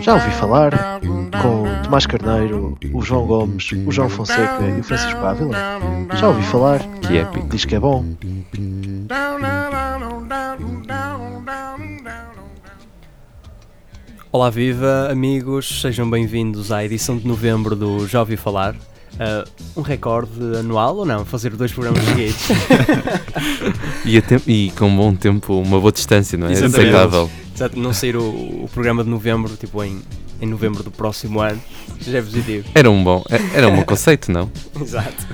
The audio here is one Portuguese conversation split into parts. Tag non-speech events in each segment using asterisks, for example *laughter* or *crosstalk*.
Já ouvi falar com o Tomás Carneiro, o João Gomes, o João Fonseca e o Francisco Ávila? Já ouvi falar? Que épico. Diz que é bom. Olá viva amigos, sejam bem-vindos à edição de novembro do Já Ouvi Falar. Uh, um recorde anual ou não? Fazer dois programas seguidos. *laughs* E, e com um bom tempo, uma boa distância, não é? Exatamente. Aceitável. Exato, não sair o, o programa de novembro, tipo em, em novembro do próximo ano, já é positivo. Era um bom, era um bom *laughs* conceito, não? Exato.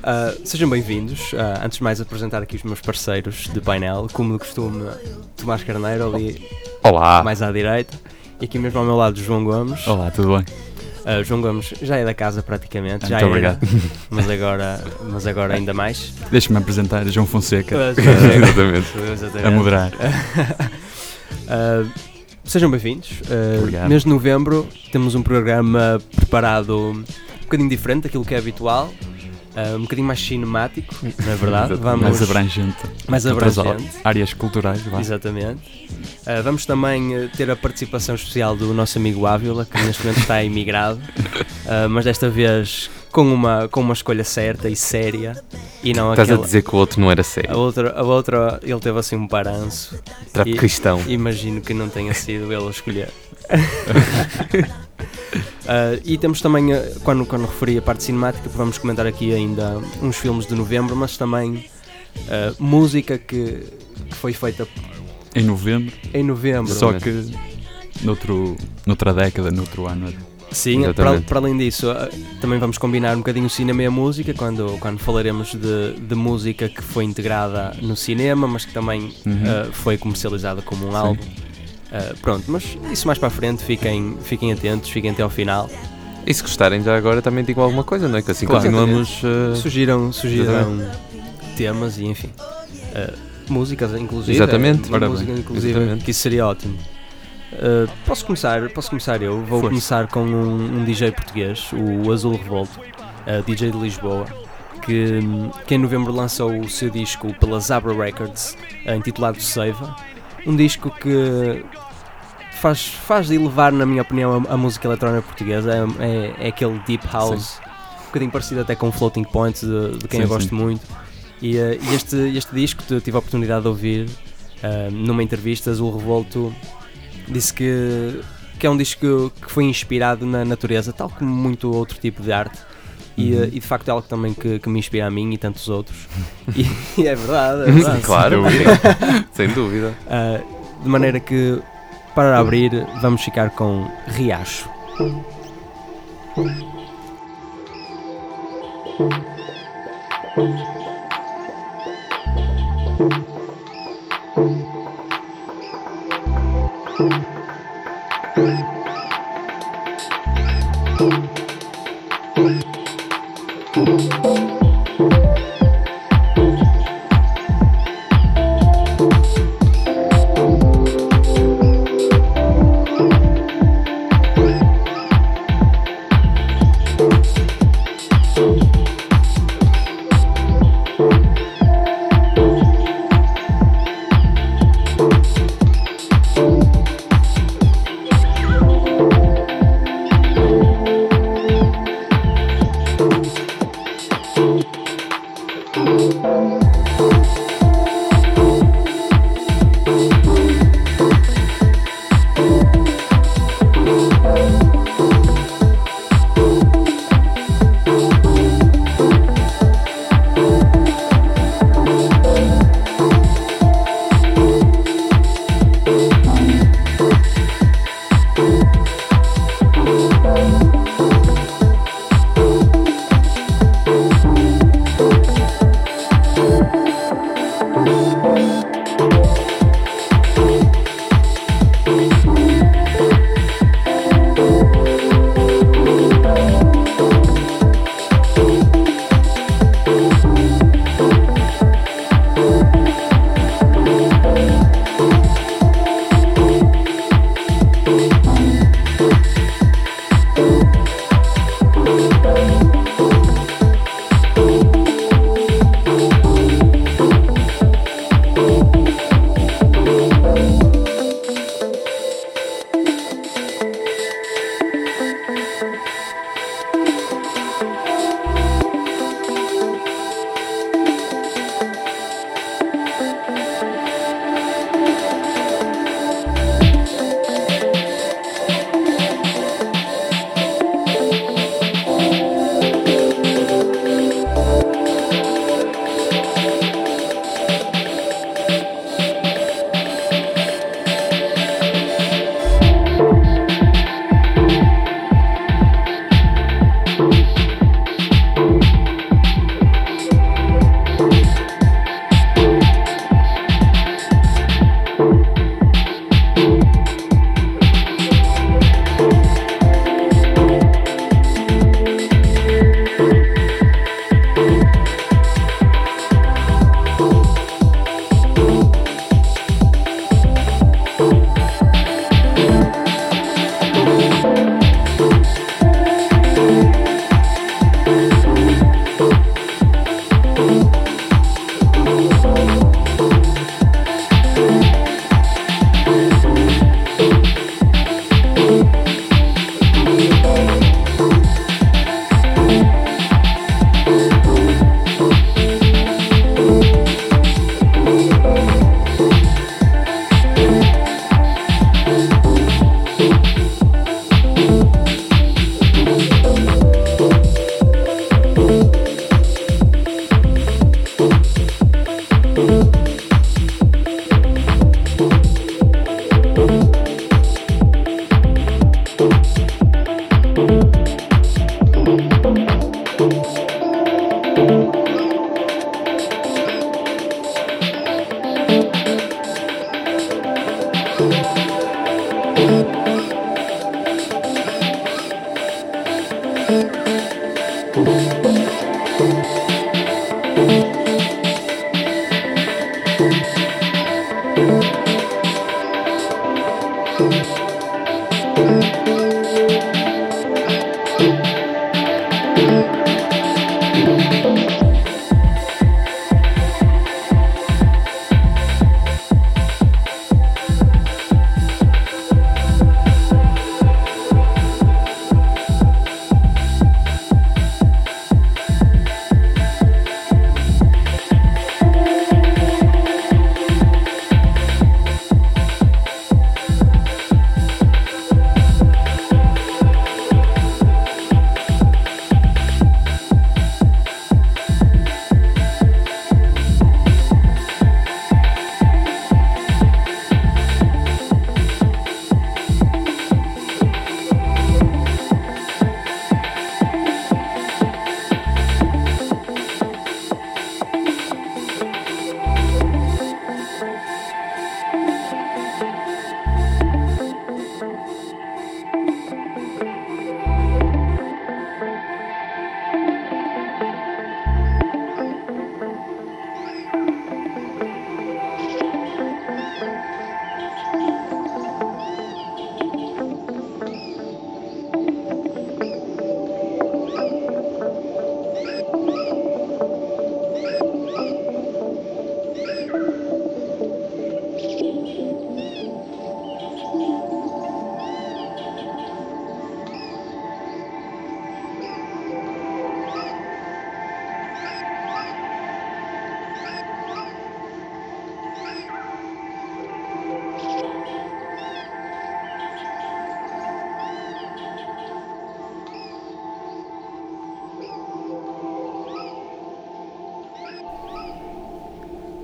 Uh, *laughs* sejam bem-vindos. Uh, antes de mais, apresentar aqui os meus parceiros de painel, como de costume, Tomás Carneiro, ali Olá! mais à direita, e aqui mesmo ao meu lado, João Gomes. Olá, tudo bem? Uh, João Gomes já é da casa praticamente, já Muito era, obrigado. *laughs* mas agora, mas agora ainda mais. Deixa-me apresentar João Fonseca *laughs* Exatamente. Exatamente. a moderar. Uh, *laughs* sejam bem-vindos. Uh, mês de novembro temos um programa preparado um bocadinho diferente daquilo que é habitual, uh, um bocadinho mais cinemático, não é verdade? Vamos, Mais abrangente. mais abrangente. Áreas culturais, vá. Exatamente. Uh, vamos também uh, ter a participação especial do nosso amigo Ávila, que neste momento está emigrado, uh, *laughs* mas desta vez com uma, com uma escolha certa e séria e não Estás a aquela. dizer que o outro não era A sério. outra, a outra, ele teve assim um baranço. Para e- cristão. Imagino que não tenha sido ele a escolher. *laughs* Ah, e temos também, ah, quando, quando referi a parte cinemática, vamos comentar aqui ainda uns filmes de novembro, mas também ah, música que, que foi feita Em novembro, em novembro. só que noutro, noutra década, noutro ano. Sim, para, para além disso, também vamos combinar um bocadinho o cinema e a música quando, quando falaremos de, de música que foi integrada no cinema, mas que também Uhum. ah, foi comercializada como um Sim. álbum. Ah, pronto, mas isso mais para a frente, fiquem, fiquem atentos, fiquem até ao final. E se gostarem já agora também digam alguma coisa, não é? Que assim Claro. continuamos. uh, Sugiram, sugiram temas e enfim. ah, músicas, inclusive. Exatamente. Ora música, inclusive, exatamente. que isso seria ótimo. Ah, posso começar? Posso começar eu? Vou Força. começar com um, um DJ português, o Azul Revolto, ah, DJ de Lisboa, que, que em novembro lançou o seu disco pela Zabra Records, ah, intitulado Seiva. Um disco que faz, faz elevar, na minha opinião, a, a música eletrónica portuguesa. É, é, é aquele deep house, um bocadinho parecido até com Floating Points, de, de quem Sim, eu gosto sim. muito. E, eh, e este, este disco que eu tive a oportunidade de ouvir eh, numa entrevista, Azul Revolto disse que, que é um disco que foi inspirado na natureza, tal como muito outro tipo de arte. E, uhum. Eh, e, de facto é algo também que, que, me inspira a mim e tantos outros. *laughs* E, e é verdade, é verdade. Claro, sem dúvida. *laughs* Uh, de maneira que, para abrir, vamos ficar com Riacho.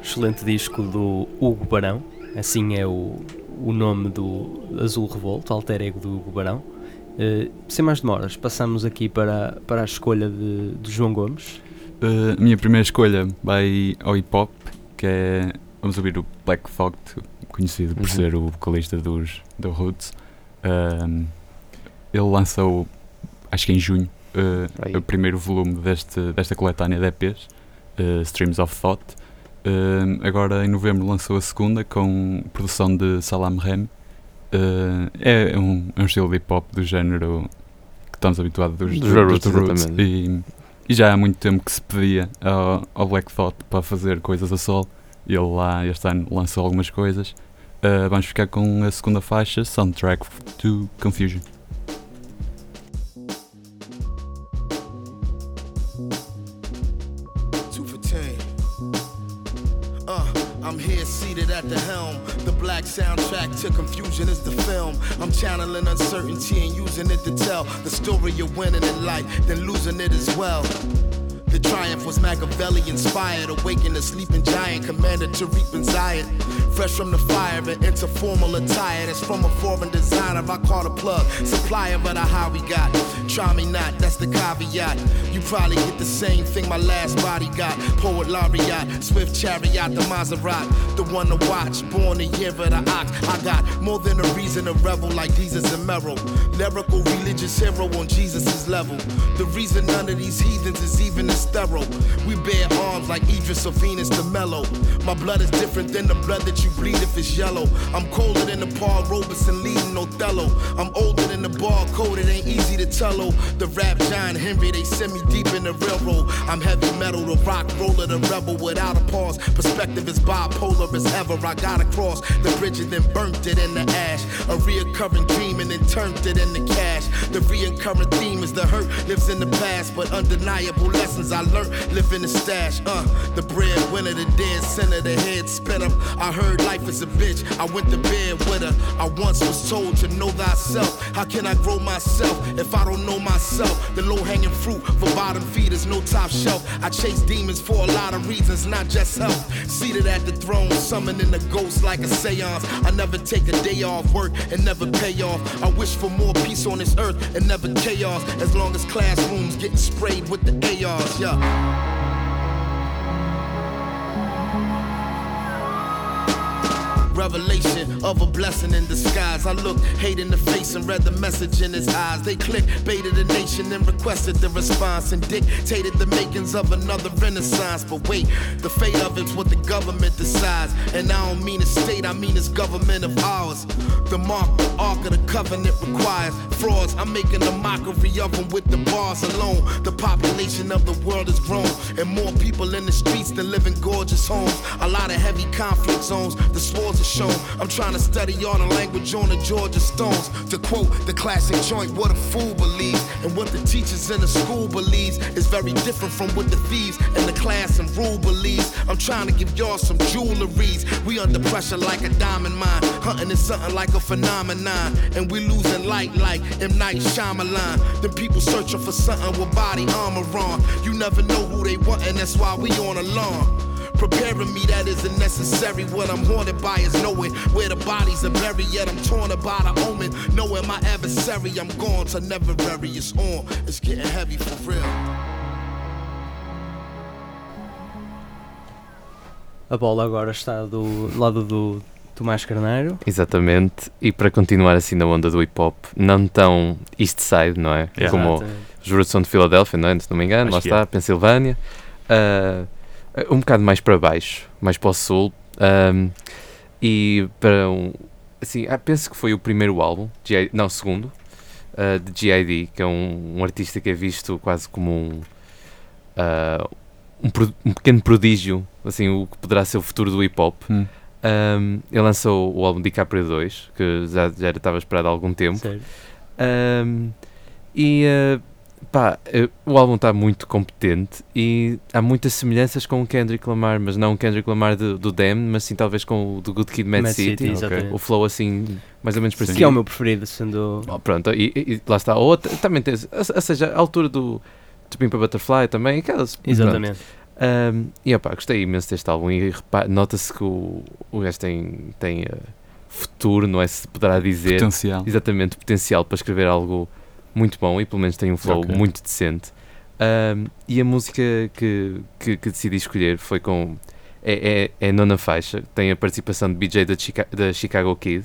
Excelente disco do Hugo Barão, assim é o, o nome do Azul Revolto, alter ego do Hugo Barão. Uh, sem mais demoras, passamos aqui para, para a escolha de, de João Gomes. Uh, a minha primeira escolha vai ao hip hop, que é. Vamos ouvir o Black Thought, conhecido por uhum. ser o vocalista dos do Roots. Uh, ele lançou, acho que em junho, uh, o primeiro volume deste, desta coletânea de EPs, Streams of Thought. Uh, agora em novembro lançou a segunda com produção de Salam Rem. Uh, é, um, é um estilo de hip hop do género que estamos habituados dos, dos, dos, dos Roots. E, e, já há muito tempo que se pedia ao, ao, Black Thought para fazer coisas a sol. Ele lá este ano lançou algumas coisas. Uh, vamos ficar com a segunda faixa, Soundtrack to Confusion. To confusion is the film. I'm channeling uncertainty and using it to tell the story you're winning in life, then losing it as well. The triumph was Machiavelli inspired, awakened a sleeping giant, commanded to reap and Zion. Fresh from the fire and into formal attire that's from a foreign designer. I caught a plug, supplier, but I how we got. Try me not, that's the caveat. You probably get the same thing my last body got. Poet laureate, swift chariot, the Maserati, the one to watch. Born a year of the ox. I got more than a reason to revel like Jesus and Merrill. Lyrical religious hero on Jesus' level. The reason none of these heathens is even sterile. We bear arms like Idris or Venus the mellow. My blood is different than the blood that you bleed if it's yellow. I'm colder than the Paul Robeson leading Othello. I'm older than the barcode, it ain't easy to tell. The rap giant Henry, they send me deep in the railroad. I'm heavy metal, the rock roller, the rebel without a pause. Perspective is bipolar as ever. I got across the bridge and then burnt it in the ash. A reoccurring dream and then turned it into cash. The reoccurring theme is the hurt lives in the past, but undeniable lessons I learned living the stash. Uh, the breadwinner, the dead center, the head spinner. I heard life is a bitch. I went to bed with her. I once was told to know thyself. How can I grow myself if I don't know myself? The low hanging fruit for bottom feeders, no top shelf. I chase demons for a lot of reasons, not just health. Seated at the throne, summoning the ghost like a seance. I never take a day off work and never pay off. I wish for more peace on this earth and never chaos. As long as classrooms getting sprayed with the ARs yeah. Revelation of a blessing in disguise. I looked hate in the face and read the message in his eyes. They clicked, baited the nation and requested the response and dictated the makings of another renaissance. But wait, the fate of it's what the government decides. And I don't mean a state, I mean it's government of ours. The mark, the ark of the covenant requires frauds. I'm making a mockery of them with the bars alone. The population of the world has grown, and more people in the streets than live in gorgeous homes. A lot of heavy conflict zones, the swords I'm trying to study all the language on the Georgia Stones. To quote the classic joint, what a fool believes, and what the teachers in the school believes is very different from what the thieves in the class and rule believes. I'm trying to give y'all some jewelries. We under pressure like a diamond mine, hunting is something like a phenomenon, and we losing light like M Night Shyamalan. Then people searching for something with body armor on. You never know who they want, and that's why we on alarm. Preparing me that isn't necessary. What I'm haunted by is knowing where the bodies are buried. Yet I'm torn about a omen. Knowing my adversary, I'm gone to never bury. It's on. It's getting heavy for real. A bola agora está do lado do Tomás Carneiro. Exatamente. E para continuar assim na onda do hip hop, não tão East Side, não é? Yeah. Como são de Filadélfia, não é? Se não me engano, Acho lá está, é. Pensilvânia. Ah, um bocado mais para baixo, mais para o sul. Ahm, e para um. Assim, ah, penso que foi o primeiro álbum, não, o segundo, ah, de G.I.D., que é um, um artista que é visto quase como um. ah, um, pro- um pequeno prodígio, assim, o que poderá ser o futuro do hip hop. Hum. Um, ele lançou o álbum DiCaprio 2, que já, já estava esperado há algum tempo. Um, e uh, pá, uh, o álbum está muito competente e há muitas semelhanças com o Kendrick Lamar, mas não o Kendrick Lamar de- do Damn, mas sim talvez com o do Good Kid, Mad, Mad City. City, exatamente. O flow assim, mais ou menos parecido. Que é o meu preferido, sendo. Oh, pronto, e, e- lá está. Ou outra- também tens, ou, ou seja, a altura do To Pimp a Butterfly também, aquelas. Exatamente. Um, e opá, gostei imenso deste álbum e nota-se que o, o gajo tem, tem uh, futuro, não é se poderá dizer. Potencial. Exatamente, potencial para escrever algo muito bom e pelo menos tem um flow Ok. muito decente. Um, e a música que, que, que decidi escolher foi com. É, é, é a nona faixa, tem a participação de BJ da, Chica, da Chicago Kid,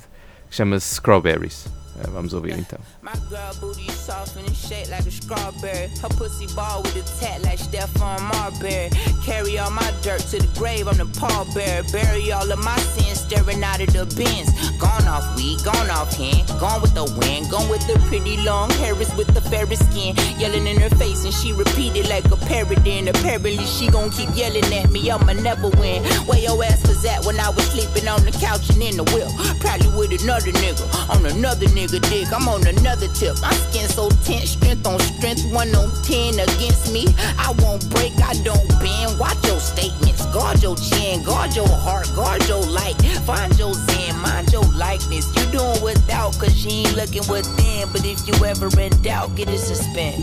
que chama-se Strawberries. Uh, vamos ouvir então. My girl booty soft and shaped like a strawberry. Her pussy ball with a tat like Stephon Marbury. Carry all my dirt to the grave, I'm the pallbearer. Bury all of my sins staring out of the bins. Gone off weed, gone off hand. Gone with the wind, gone with the pretty long hairs with the fairest skin. Yelling in her face and she repeated like a parrot. And apparently she gon' keep yelling at me, I'ma never win. Where your ass was at when I was sleeping on the couch and in the whip? Probably with another nigga on another nigga dick. I'm on another tip. My skin so tense, strength on strength, one on ten against me. I won't break, I don't bend. Watch your statements, guard your chin, guard your heart, guard your light. Find your zen, mind your likeness. You doing without, cause you ain't looking within. But if you ever in doubt, get it suspend.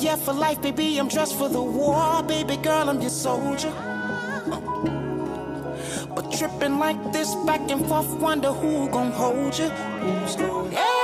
Yeah, for life, baby, I'm dressed for the war. Baby girl, I'm your soldier. But tripping like this back and forth, wonder who gon' hold you. Everybody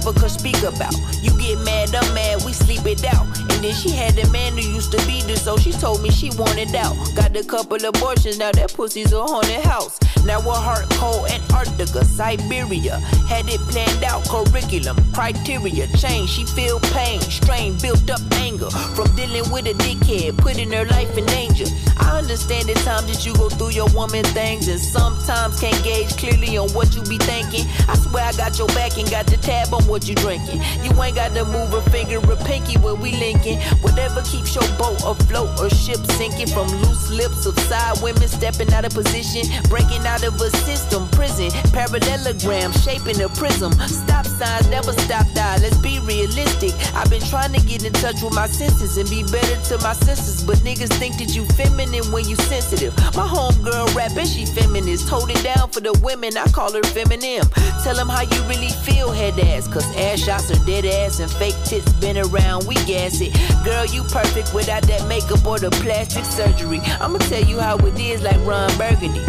never could speak about. You get mad, I'm mad, we sleep it out. And then she had a man who used to beat her, so she told me she wanted out. Got a couple abortions, now that pussy's a haunted house. Now her heart cold, Antarctica, Siberia. Had it planned out, curriculum, criteria, change. She feel pain, strain, built up anger from dealing with a dickhead, putting her life in danger. I understand the times that you go through your woman things, and sometimes can't gauge clearly on what you be thinking. I swear I got your back and got the tab on what you drinking. You ain't got to move a finger or pinky when we linking. Whatever keeps your boat afloat or ship sinking from loose lips of side women stepping out of position, breaking out of a system, prison, parallelogram, shaping a prism. Stop signs never stop die. Let's be realistic. I've been trying to get in touch with my senses and be better to my senses, but niggas think that you feminine when you sensitive. My homegirl rapping, she feminist. Hold it down for the women, I call her feminine. Tell them how you really feel, head ass. Cause ass shots are dead ass and fake tits been around, we gas it. Girl, you perfect without that makeup or the plastic surgery. I'ma tell you how it is like Ron Burgundy.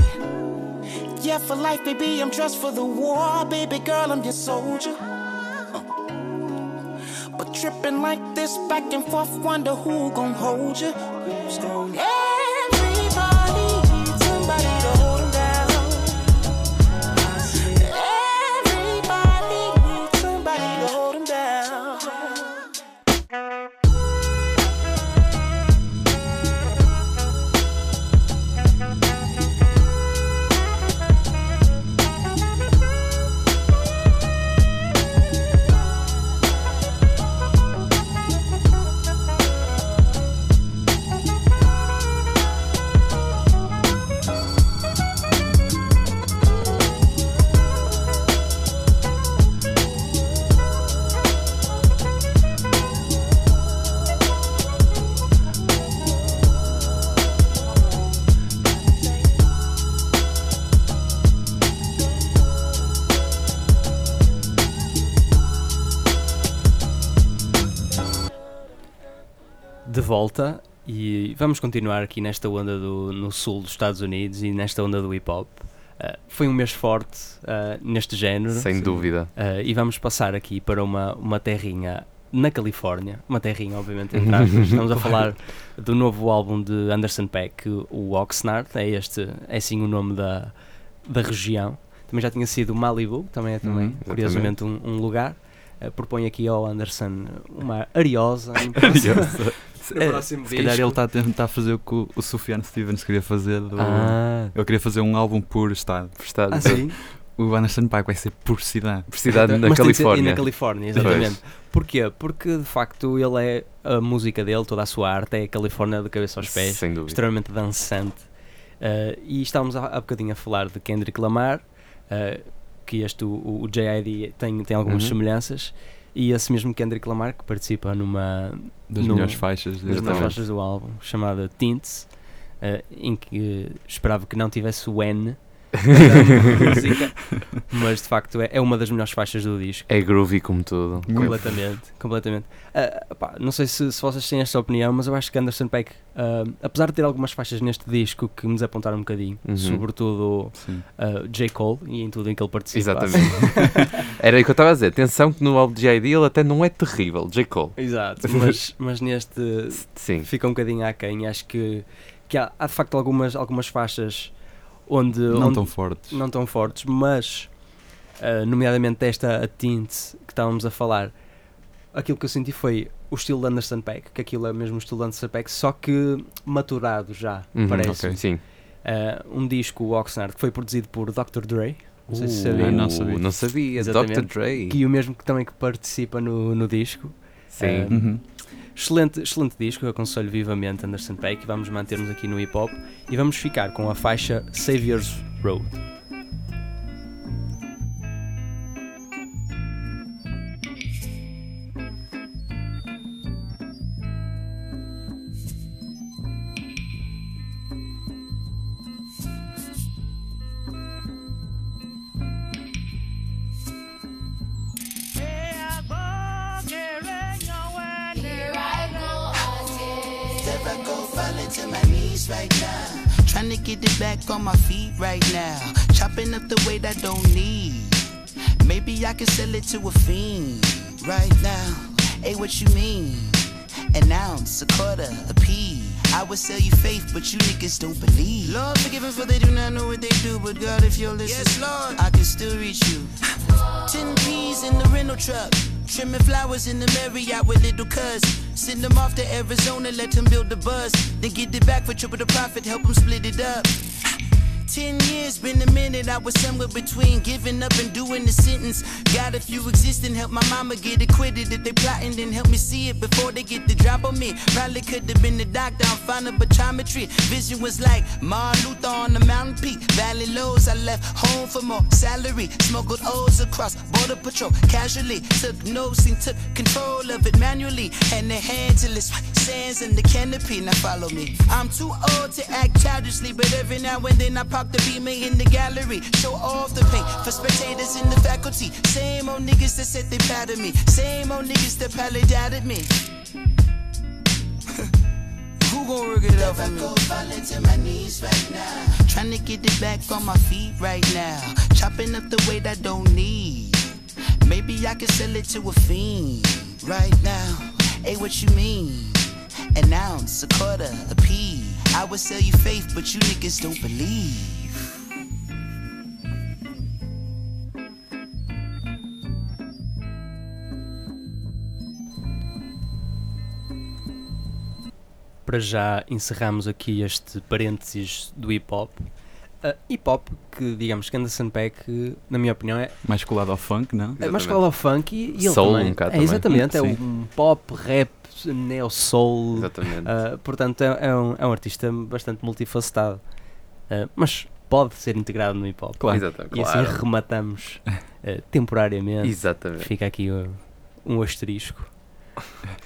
Yeah, for life, baby, I'm dressed for the war. Baby girl, I'm your soldier. But tripping like this back and forth, wonder who gon' hold you. Everybody volta e vamos continuar aqui nesta onda do, no sul dos Estados Unidos e nesta onda do hip hop. Uh, foi um mês forte uh, neste género Sem dúvida. uh, e vamos passar aqui para uma, uma terrinha na Califórnia, uma terrinha obviamente entre *laughs* aspas. estamos a falar do novo álbum de Anderson Peck, o Oxnard, é este, é sim o nome da, da região. Também já tinha sido Malibu, também é também, Uhum, curiosamente um, um lugar. Uh, propõe aqui ao Anderson uma ariosa. *laughs* É, próximo se calhar disco. ele está a tentar fazer o que o, o Sufjan Stevens queria fazer. Do, Ah, Eu queria fazer um álbum por estado. prestado. Ah, sim? *laughs* O Anderson Paak vai ser por cidade. Por cidade na Mas Califórnia. E na Califórnia, exatamente. Porquê? Porque de facto ele é a música dele, toda a sua arte é a Califórnia de cabeça aos pés, Sem dúvida. extremamente dançante. Uh, e estávamos há, há bocadinho a falar de Kendrick Lamar, uh, que este, o, o JID tem, tem algumas Uhum. semelhanças, e esse mesmo Kendrick Lamar que participa numa Das No- melhores faixas. das faixas do álbum, chamada Tints, uh, em que esperava que não tivesse o N música, *laughs* mas de facto é, é uma das melhores faixas do disco. É groovy como tudo. Completamente, completamente. Ah, pá, não sei se, se vocês têm esta opinião, mas eu acho que Anderson Peck, ah, apesar de ter algumas faixas neste disco que me desapontaram um bocadinho, Uhum. sobretudo ah, J. Cole e em tudo em que ele participa. Exatamente. *laughs* Era aí que eu estava a dizer. Atenção que no álbum de J.I.D. ele até não é terrível. J. Cole. Exato, mas, *laughs* mas neste Sim. fica um bocadinho aquém. Acho que, que há, há de facto algumas, algumas faixas onde. Não onde tão fortes. não tão fortes, mas ah, nomeadamente esta a Tint que estávamos a falar, aquilo que eu senti foi o estilo de Anderson Peck, que aquilo é mesmo o estilo de Anderson Peck, só que maturado já, Uhum, parece. ok. Sim. Ah, um disco, o Oxnard, que foi produzido por Dr. Dre, não sei se Uh, sabiam, não sabia. Não sabia. Dr. Dre. que o mesmo que também que participa no, no disco. Sim. Ah, Uhum. Excelente, excelente disco, eu aconselho vivamente Anderson Peck vamos manter-nos aqui no hip hop e vamos ficar com a faixa Savior's Road. Knees right now. Trying to get it back on my feet right now. Chopping up the weight I don't need. Maybe I can sell it to a fiend right now. Hey, what you mean? An ounce, a quarter, a pea. I would sell you faith, but you niggas don't believe. Lord, forgive them for they do not know what they do. But God, if you're listening, yes, Lord, I can still reach you. Ten peas in the rental truck. Trimming flowers in the Marriott with little cuz. Send them off to Arizona, let them build the buzz. Then get it back for triple the profit, help them split it up. Ten years, been a minute. I was somewhere between giving up and doing the sentence. Got a few existing, help my mama get acquitted. If they plotting, then help me see it before they get the drop on me. Probably could have been the doctor, I'm fine of biometry. Vision was like Martin Luther on the mountain peak. Valley lows, I left home for more salary. Smuggled O's across border patrol casually. Took notes and took control of it manually. Hand in hand till it's sands in the canopy. Now follow me. I'm too old to act childishly, but every now and then I pop the beamer in the gallery. Show off the paint for spectators in the faculty. Same old niggas that said they of me. Same old niggas that probably doubted me. *laughs* Who gon' work it out for me? falling to my knees right now. Trying to get it back on my feet right now. Chopping up the weight I don't need. Maybe I can sell it to a fiend right now. Hey, what you mean? An ounce, a quarter, a pea. I would sell you faith, but you niggas don't believe. Para já encerramos aqui este parênteses do hip hop. Uh, hip hop, que digamos que Anderson Peck, na minha opinião, é, Mais colado ao funk, não? é mais colado ao funk e, e ele Soul também. um bocado é, também. exatamente, é Sim. um pop, rap, neo-soul. Exatamente. Uh, portanto, é, é um, é um artista bastante multifacetado. Uh, mas pode ser integrado no hip hop. Claro. Exatamente. E Claro. assim rematamos uh, temporariamente. Exatamente. Fica aqui uh, um asterisco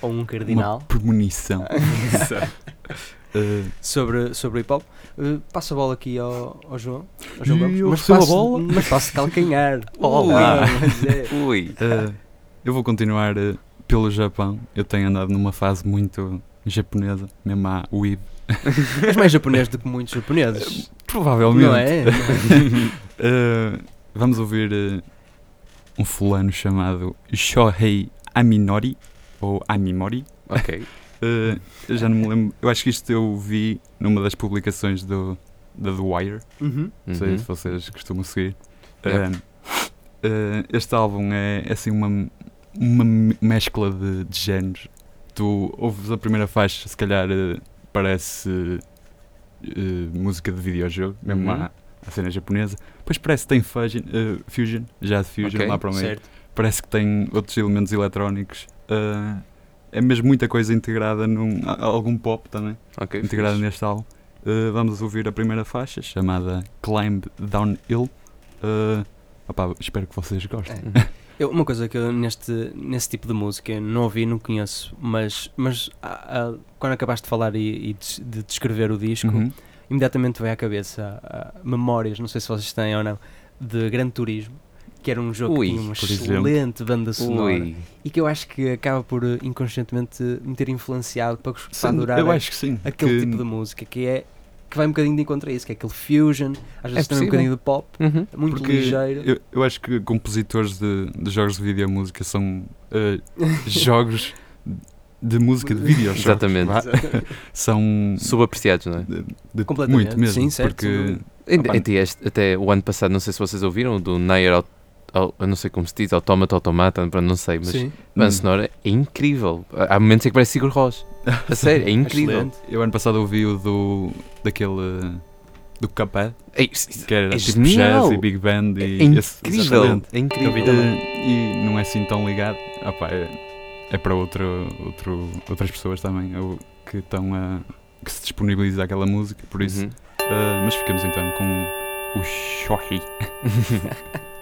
ou um Uma cardinal premonição. *laughs* Uh, sobre, sobre hip hop. Uh, passo a bola aqui ao, ao João. Ao João Gomes, eu mas recebo a passo, bola? *laughs* mas passo calcanhar. *laughs* É- Ui. uh, eu vou continuar uh, pelo Japão. Eu tenho andado numa fase muito japonesa, mesmo à weeb. *laughs* És mais japonês do que muitos japoneses. Provavelmente. Não é? Uh, vamos ouvir uh, um fulano chamado Shohei Aminori, ou Amimori. Ok. Uh, eu já não me lembro. Eu acho que isto eu vi numa das publicações do, da The Wire. Uhum. Não sei Uhum. se vocês costumam seguir. Yep. Uh, uh, este álbum é, é assim uma, uma me- mescla de, de géneros. Tu ouves a primeira faixa, se calhar uh, parece uh, música de videojogo, mesmo Uhum. à, à cena japonesa. Depois parece que tem fusion, uh, fusion jazz fusion Ok, lá para o meio. Certo. Parece que tem outros elementos eletrónicos. É mesmo muita coisa integrada num a- algum pop também Ok. integrada fixe. neste álbum. Uh, vamos ouvir a primeira faixa chamada Climb Downhill. Uh, opá, espero que vocês gostem. É. *laughs* Eu- uma coisa que eu neste, nesse tipo de música não ouvi, não conheço, mas, mas ah, ah, quando acabaste de falar e, e de, de descrever o disco, Uhum. imediatamente veio à cabeça ah, memórias, não sei se vocês têm ou não, de Gran Turismo, que era um jogo Ui, que tinha uma excelente banda sonora Ui. e que eu acho que acaba por eh, inconscientemente me ter influenciado para, gos- para Sim, adorar eu acho que sim. aquele que- tipo de música que é que vai um bocadinho de encontro a isso, que é aquele fusion, às vezes também um bocadinho de pop, Uhum. muito porque ligeiro. eu, eu acho que compositores de, de jogos de videomúsica são uh, *laughs* jogos de música de videojogos. Exatamente. vá. *laughs* São Subapreciados, não é? de, de Completamente. muito mesmo. Sim, certo, porque Opa. até este- até o ano passado, não sei se vocês ouviram, do Au- eu não sei como se diz, Automata, Automata, não sei, mas Sim. a banda sonora é incrível. Há momentos em que parece Sigur Rós. A sério, é *laughs* incrível. Excelente. eu ano passado ouvi o do daquele do Cuphead, É, isso- que era É tipo genial. jazz e big band é e esse- incrível. É incrível. Eh, e não é assim tão ligado. Opá, é, é para outro, outro, outras pessoas também eu- que estão a que se disponibiliza aquela música, por isso. Uhum. eh, mas ficamos então com o Shohi. *laughs*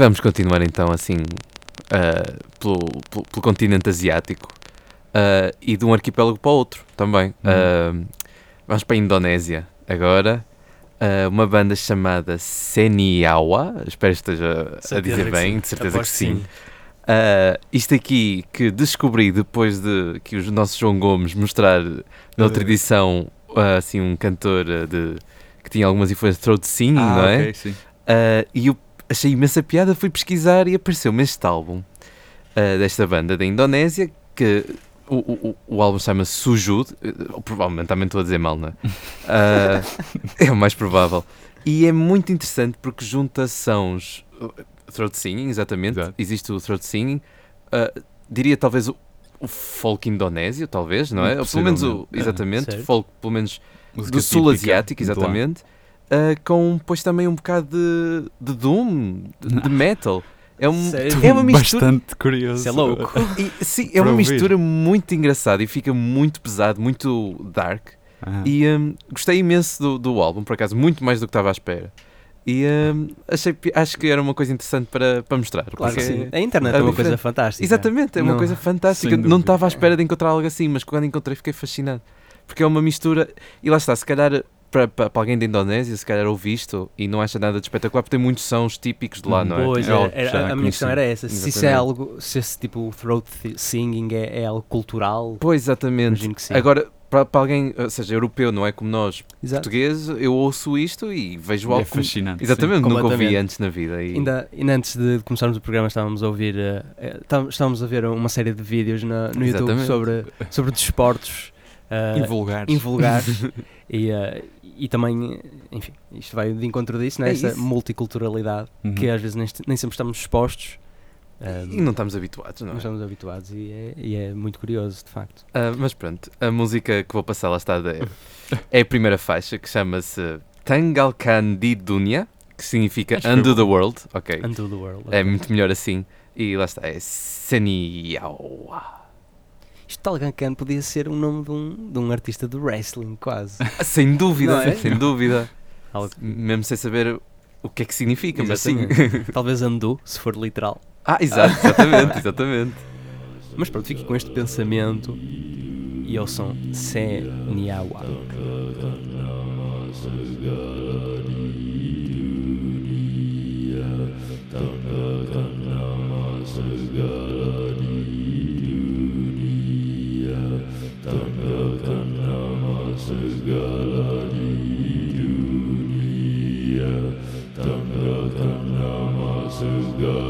vamos continuar então assim ah, pelo, pelo, pelo continente asiático ah, e de um arquipélago para o outro também. Ah, vamos para a Indonésia agora. Uma banda chamada Seniawa, espero que esteja a Certeza dizer que bem, sim. de certeza que sim. Ah, isto aqui que descobri depois de que o nosso João Gomes mostrar na outra Eh. edição ah, assim um cantor de, que tinha algumas influências de throat singing, Ah, não é? ok, sim. Ah, e eu achei imensa piada, fui pesquisar e apareceu-me este álbum ah, desta banda da Indonésia que o, o, o- álbum chama-se Sujud, eh, provavelmente também estou a dizer mal, não é? Ah, *laughs* é o mais provável. E é muito interessante porque junta sons uh, throat singing, exatamente. Exato. Existe o throat singing. ah, diria talvez o, o folk indonésio, talvez, não é? Ou pelo menos o, exatamente, Certo. folk, pelo menos Música do sul asiático, lá. Ah, com pois também um bocado de, de doom, de, de metal. É, um, Sério? é uma mistura. Bastante curioso. Isso é louco. *laughs* e, sim, é uma ouvir. mistura muito engraçada e fica muito pesado, muito dark. Ah. E hum, gostei imenso do, do álbum, por acaso, muito mais do que estava à espera. E hum, achei, acho que era uma coisa interessante para, para mostrar. Claro que sim. A internet é uma diferente. coisa fantástica. Exatamente, é uma Não- coisa fantástica. Não estava à espera de encontrar algo assim, mas quando encontrei fiquei fascinado. Porque é uma mistura. E lá está, se calhar para, para, alguém da Indonésia, se calhar ouve isto e não acha nada de espetacular, porque tem muitos sons típicos de lá, não é? Pois, É era- algo era- a minha questão era essa. Se isso é algo, se esse tipo throat singing é, é algo cultural, Pois, exatamente. imagino que sim. Agora, para, para alguém, ou seja, europeu, não é como nós, Exato. portugueses, eu ouço isto e vejo É algo como- fascinante. Exatamente, nunca ouvi antes na vida. E... Ainda, ainda antes de começarmos o programa estávamos a ouvir tá- estávamos a ver uma série de vídeos na- no YouTube Exatamente. sobre, sobre desportos sim. Invulgares. invulgares *laughs* e, eh, e também, enfim, isto vai de encontro disso, né? É esta multiculturalidade Uhum. que às vezes nem, nem sempre estamos expostos, eh, E não estamos habituados, não não é? estamos habituados e é, e é muito curioso, de facto. Ah, mas pronto, a música que vou passar lá está é, é a primeira faixa que chama-se Tangalkan di Dunya, que significa Acho Undo the World. Ok, Undo the World. é muito melhor assim. E lá está, é Seniawa. Isto Talgancan podia ser o nome de um, de um artista de wrestling, quase. *laughs* Sem dúvida, é? sem dúvida. Algo- Mesmo sem saber o que é que significa, mas sim. Exatamente. *laughs* Talvez Andu, se for literal. ah, exato, exatamente, exatamente. Mas pronto, fique com este pensamento e ao som Seniawa. Yeah.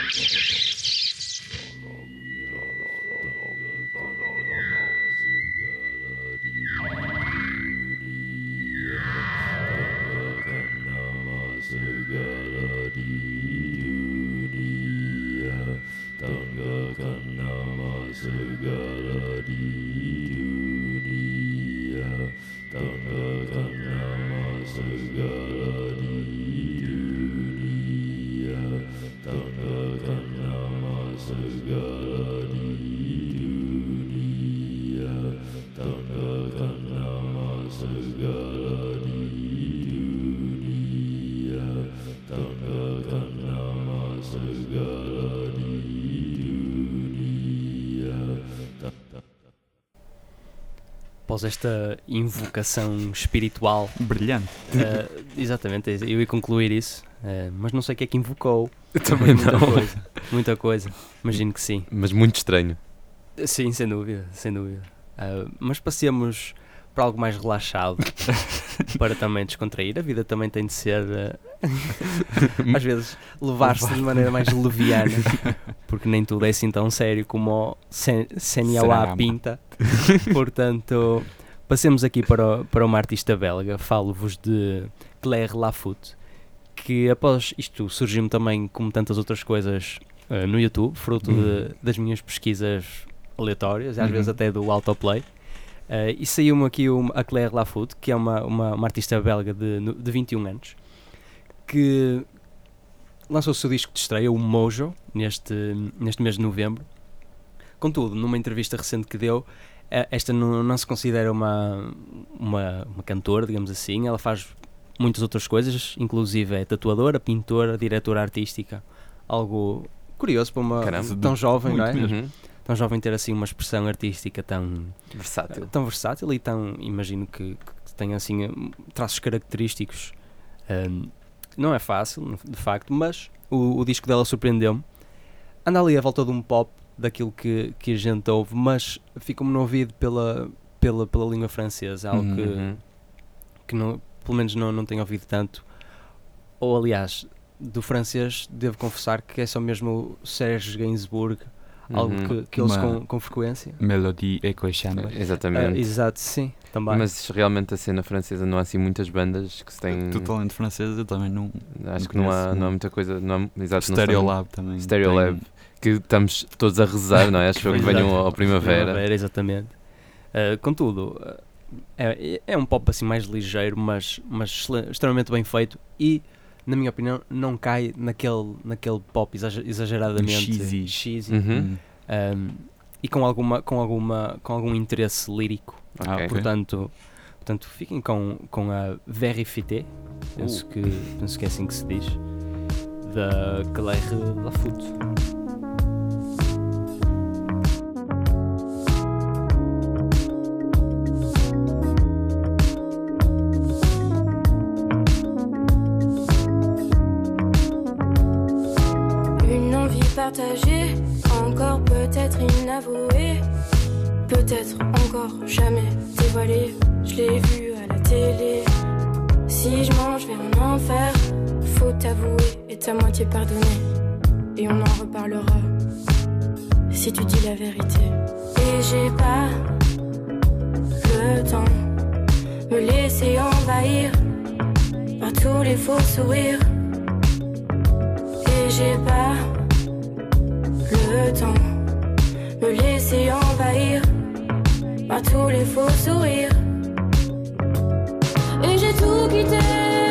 após esta invocação espiritual. Brilhante. Uh, exatamente, eu ia concluir isso, uh, mas não sei o que é que invocou. Eu também muita não. Coisa, muita coisa, imagino que sim. Mas muito estranho. Sim, sem dúvida, sem dúvida. Uh, mas passemos para algo mais relaxado, *laughs* para também descontrair. A vida também tem de ser, *laughs* às vezes, levar-se de maneira mais leviana, porque nem tudo é assim tão sério como o Sen pinta. Portanto, passemos aqui para, para uma artista belga. Falo-vos de Claire Lafute, que após isto surgiu-me também, como tantas outras coisas, uh, no YouTube, fruto de, das minhas pesquisas aleatórias, às Uhum. vezes até do autoplay. Uh, e saiu-me aqui uma, a Claire Lafute, que é uma, uma, uma artista belga de, de 21 anos, que lançou o seu disco de estreia, o Mojo, neste, neste mês de novembro. Contudo, numa entrevista recente que deu, eh, esta não, não se considera uma, uma, uma cantora, digamos assim. Ela faz muitas outras coisas, inclusive é tatuadora, pintora, diretora artística. Algo curioso para uma Caramba, tão jovem, não é? muito Uhum. Tão jovem ter assim uma expressão artística tão, Versátil. tão versátil e tão, imagino que, que tenha assim hum, traços característicos. Hum, não é fácil, de facto, mas o, o disco dela surpreendeu-me. Anda ali à volta de um pop daquilo que, que a gente ouve, mas ficou-me no ouvido pela, pela, pela língua francesa, algo que, Uhum. que não, pelo menos não, não tenho ouvido tanto. Ou aliás, do francês, devo confessar que é só mesmo o Serge Gainsbourg, algo Uhum. que, que ouço Uma- com, com frequência. Melody Echo Chamber. Ah, Exatamente. exato, sim, também. Mas realmente a cena francesa não há assim muitas bandas que se têm. Totalmente francesa, eu também não. Acho não que não há, não há muita coisa. Não há, exato, não Stereo são- Lab também. Stereo tem- Lab. Que estamos todos a rezar, não é? Acho que venham ao primavera. Primavera, exatamente. Uh, contudo, uh, é, é um pop assim mais ligeiro, mas, mas extremamente bem feito e, na minha opinião, não cai naquele, naquele pop exager- exageradamente Cheesy. cheesy, Uhum. um, e com, alguma, com, alguma, com algum interesse lírico. Ah, Ok. ok. Portanto, portanto, fiquem com, com a Verifité, penso, que, penso que é assim que se diz, da Claire Lafute. Encore peut-être inavouée, peut-être encore jamais dévoilée. Je l'ai vu à la télé, Si je mange vers un enfer, faut t'avouer et ta moitié pardonner. Et on en reparlera si tu dis la vérité. Et j'ai pas le temps me laisser envahir par tous les faux sourires. Et j'ai pas me laisser envahir par tous les faux sourires. Et j'ai tout quitté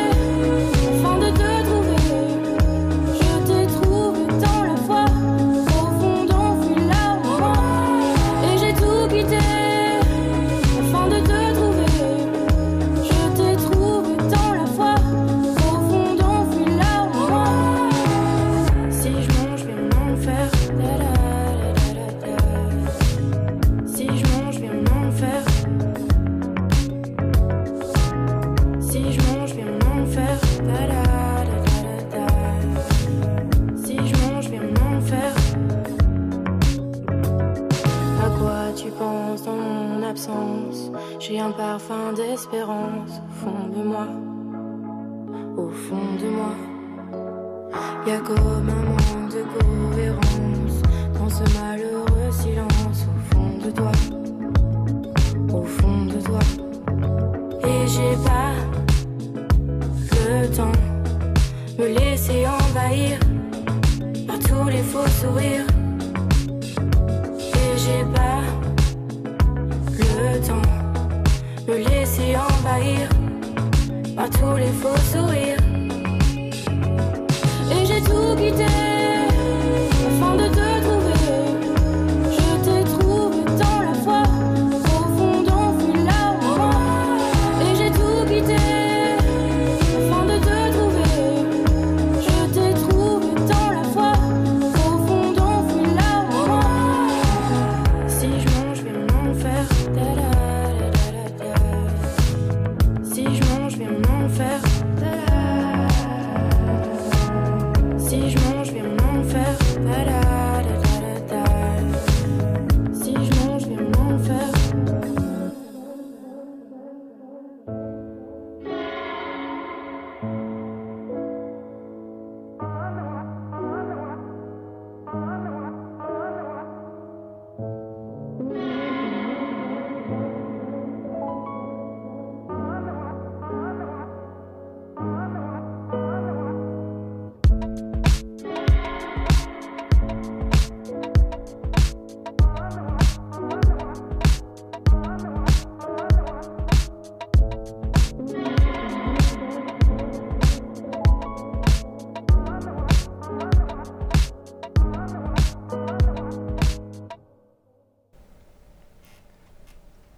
d'espérance au fond de moi. Au fond de moi. Y a comme un manque de cohérence dans ce malheureux silence au fond de toi. Au fond de toi. Et j'ai pas le temps me laisser envahir par tous les faux sourires. Et j'ai pas me laisser envahir par tous les faux sourires. Et j'ai tout quitté afin de te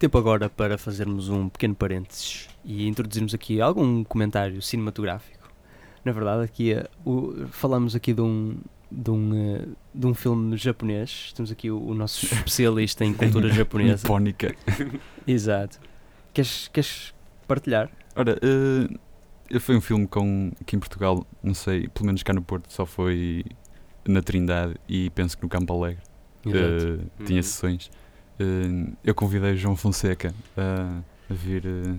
Tempo agora para fazermos um pequeno parênteses e introduzirmos aqui algum comentário cinematográfico. Na verdade, aqui eh, o- falamos aqui de um, de, um, eh, de um filme japonês. Temos aqui o, o nosso *laughs* especialista em cultura japonesa. Nipónica. *laughs* Exato. Queres, queres partilhar? Ora, eh, foi um filme com, aqui em Portugal, não sei, pelo menos cá no Porto, só foi na Trindade e penso que no Campo Alegre. Eh, tinha Uhum. sessões. Eh, eu convidei João Fonseca a, a vir eh,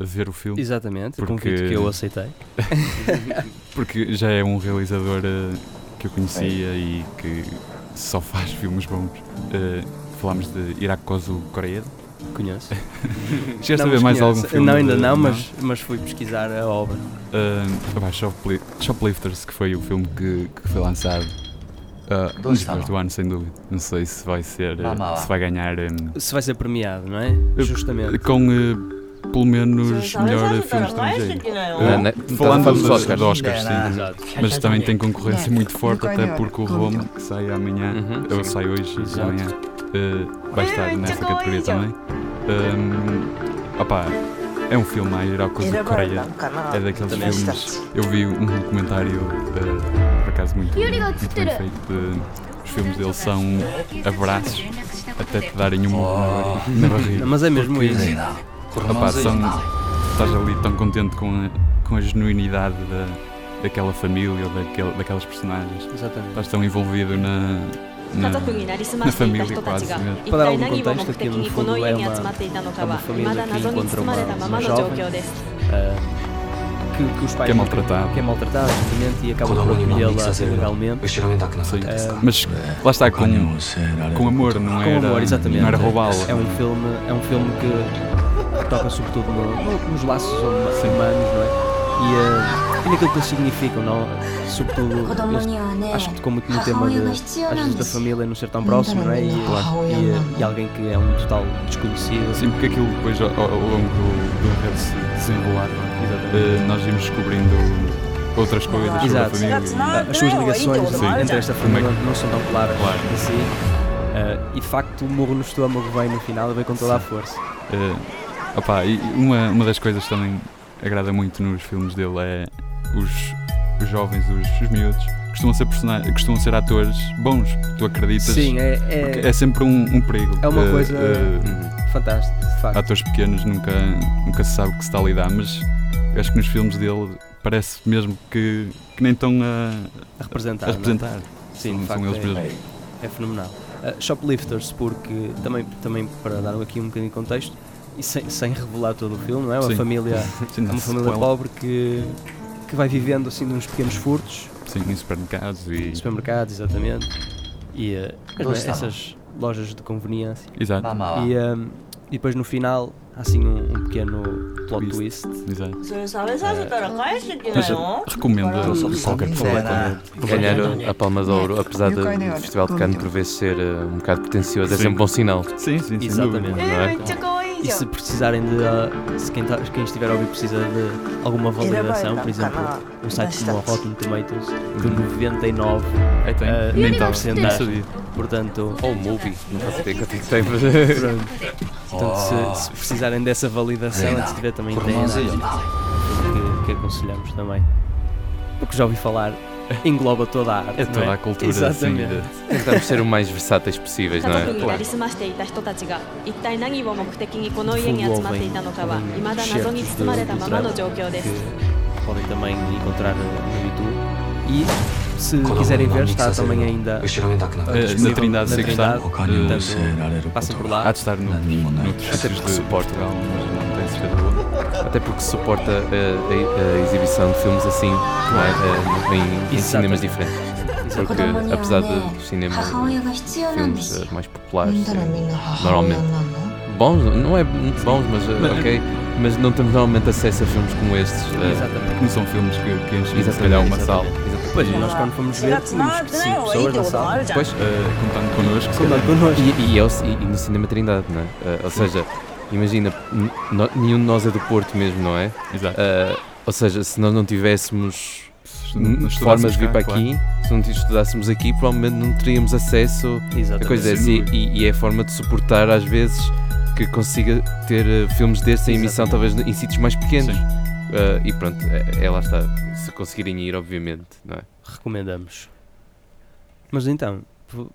a ver o filme, Exatamente, Porque- convite que eu aceitei. *laughs* porque já é um realizador eh, que eu conhecia e que só faz filmes bons. Eh, falámos de Irakozu Koreeda. Conheço. *laughs* Chegaste Não, a ver mais conheço. algum filme? Não, ainda de- não, mas, mas fui pesquisar a obra. Uh, Shoplifters, que foi o filme que, que foi lançado uh, Do do ano, sem dúvida. Não sei se vai ser, se vai ganhar um, Se vai ser premiado, não é? Justamente. com uh, pelo menos melhor filme estrangeiro. Uh, falando dos Oscars, Oscars. sim. Mas também tem concorrência muito forte, até porque o Roma, que sai amanhã, Uhum, sai hoje e amanhã, uh, vai estar nessa categoria também. Um, opá, é um filme a Irakozu Koreia. É daqueles Também filmes. Eu vi um documentário, uh, por acaso muito, muito bem feito. Eh, os filmes dele são abraços até te darem um oh. na barriga. Mas é mesmo isso. Rapaz, são, estás ali tão contente com a, com a genuinidade da, daquela família, daquele, daquelas personagens. Exatamente. Estás tão envolvido na, na, na família quase. Né? Para dar algum contexto, aqui no fundo é, é uma, é uma família que encontra uma, uma jovem, uh, que, que os pais Que é maltratado. que é maltratado exatamente, e acabam por acolhê-la ilegalmente. Sim. Ah, Mas lá está, com, com amor, não com era, amor, exatamente. não era roubá-la. É um filme, é um filme que, que toca sobretudo no- no- nos laços huma- humanos, não é? E, ah, e naquilo que eles significam, não? Sobretudo, eles acho que tocou muito no tema de, às vezes da família não ser tão próximo, não é? E, e, e alguém que é um total desconhecido. Sim, porque aquilo depois ao, ao longo do, do enredo se desenrolar, eh, nós íamos descobrindo outras coisas sobre a Exato. família. As suas ligações Sim. entre esta família não são tão claras Claro. assim. Ah, e de facto o morro no estômago vem no final e vem com toda a força. Eh, opá, e uma, uma das coisas também agrada muito nos filmes dele é os, os jovens, os, os miúdos, costumam ser, costumam ser atores bons, tu acreditas? Sim, é, é, é sempre um, um perigo. É uma coisa- Uhum. fantástico, de facto. atores pequenos nunca, nunca se sabe o que se está a lidar, mas eu acho que nos filmes dele parece mesmo que, que nem estão a, A representar. a não é? representar. Sim, são, de são facto, eles é- mesmos. É fenomenal. Uh, shoplifters, porque também, também para dar aqui um bocadinho de contexto, e sem, sem, revelar todo o filme, não é? Uma Sim. família, *laughs* Sim, é uma família pobre que, que vai vivendo assim de uns pequenos furtos. Sim, em supermercados e. Supermercados, exatamente. E eh, uh, mas, essas lojas de conveniência. Exato. E, um, e depois no final há assim um, um pequeno plot twist. twist. Exato. é? recomendo a qualquer pessoa ganhar a Palma de Ouro, apesar do Festival de Cannes por vezes ser uh, um bocado pretencioso, é sempre um bom sinal. Sim, sim, sim. Exatamente. Não é? e se precisarem de. Ah, se quem, tá, quem estiver a ouvir precisa de alguma validação, por exemplo, um site como o Rotten Tomatoes, de 99 uh, mental porcentagem. Portanto. Ou oh, movie, não faço ideia quanto que é tem, mas. *laughs* Portanto, se, oh. se, precisarem dessa validação, antes de ver também tem. Que, que aconselhamos também. Porque já ouvi falar engloba toda a arte. É toda é? a cultura. Exatamente. Assim, tentamos ser o mais versáteis possíveis, não é? Claro. Podem também encontrar no YouTube. E se quiserem ver, está também ainda na Trindade, Secretária. Passem por lá. Há de estar no, é? no, no, no, no, no, no, no, no, no, até porque suporta a, a- a exibição de filmes assim, não é? Eh, em, em cinemas diferentes. Porque apesar de cinema, filmes eh, mais populares, eh, normalmente bons, não é bons, mas eh, ok, mas não temos normalmente acesso a filmes como estes. eh, Exatamente. Não são filmes que, que enchem se Exatamente, calhar uma exatamente, sala. exatamente. Pois, nós quando fomos ver, tínhamos 5 pessoas na sala. Pois, Eh, contando connosco, Contando connosco. E, e, é e- e no Cinema Trindade, não é? Eh, ou seja, imagina, nenhum de nós é do Porto mesmo, não é? Exato. Eh, ou seja, se nós não tivéssemos Se não- não forma de vir para aqui, se não estudássemos aqui, provavelmente não teríamos acesso a Exatamente. coisas sem dessas. E, e é a forma de suportar, às vezes, que consiga ter eh, filmes destes em emissão, talvez em sítios mais pequenos. Eh, e pronto, é, é lá está. Se conseguirem ir, obviamente, não é? Recomendamos. Mas então,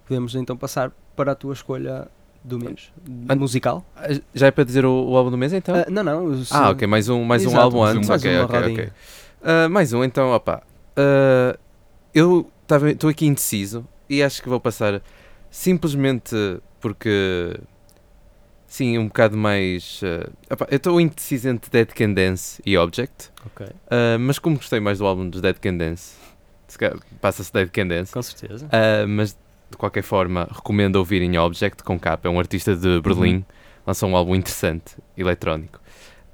podemos então passar para a tua escolha do mês Ah, musical? Ah, Já é para dizer o, o álbum do mês então? Ah, não, não. se- Ah, ok, mais um, mais um álbum um- antes. mais ok, uma ok, ok. Ah, mais um então, opa. Ah, eu estou aqui indeciso e acho que vou passar simplesmente porque. Sim, um bocado mais. opa, eu estou indeciso entre Dead Can Dance e Object, Ok, mas como gostei mais do álbum dos Dead Can Dance, passa-se Dead Can Dance. com certeza. Mas de qualquer forma, recomendo ouvirem Object com capa. É um artista de Berlim, Uhum. lançou um álbum interessante, eletrónico.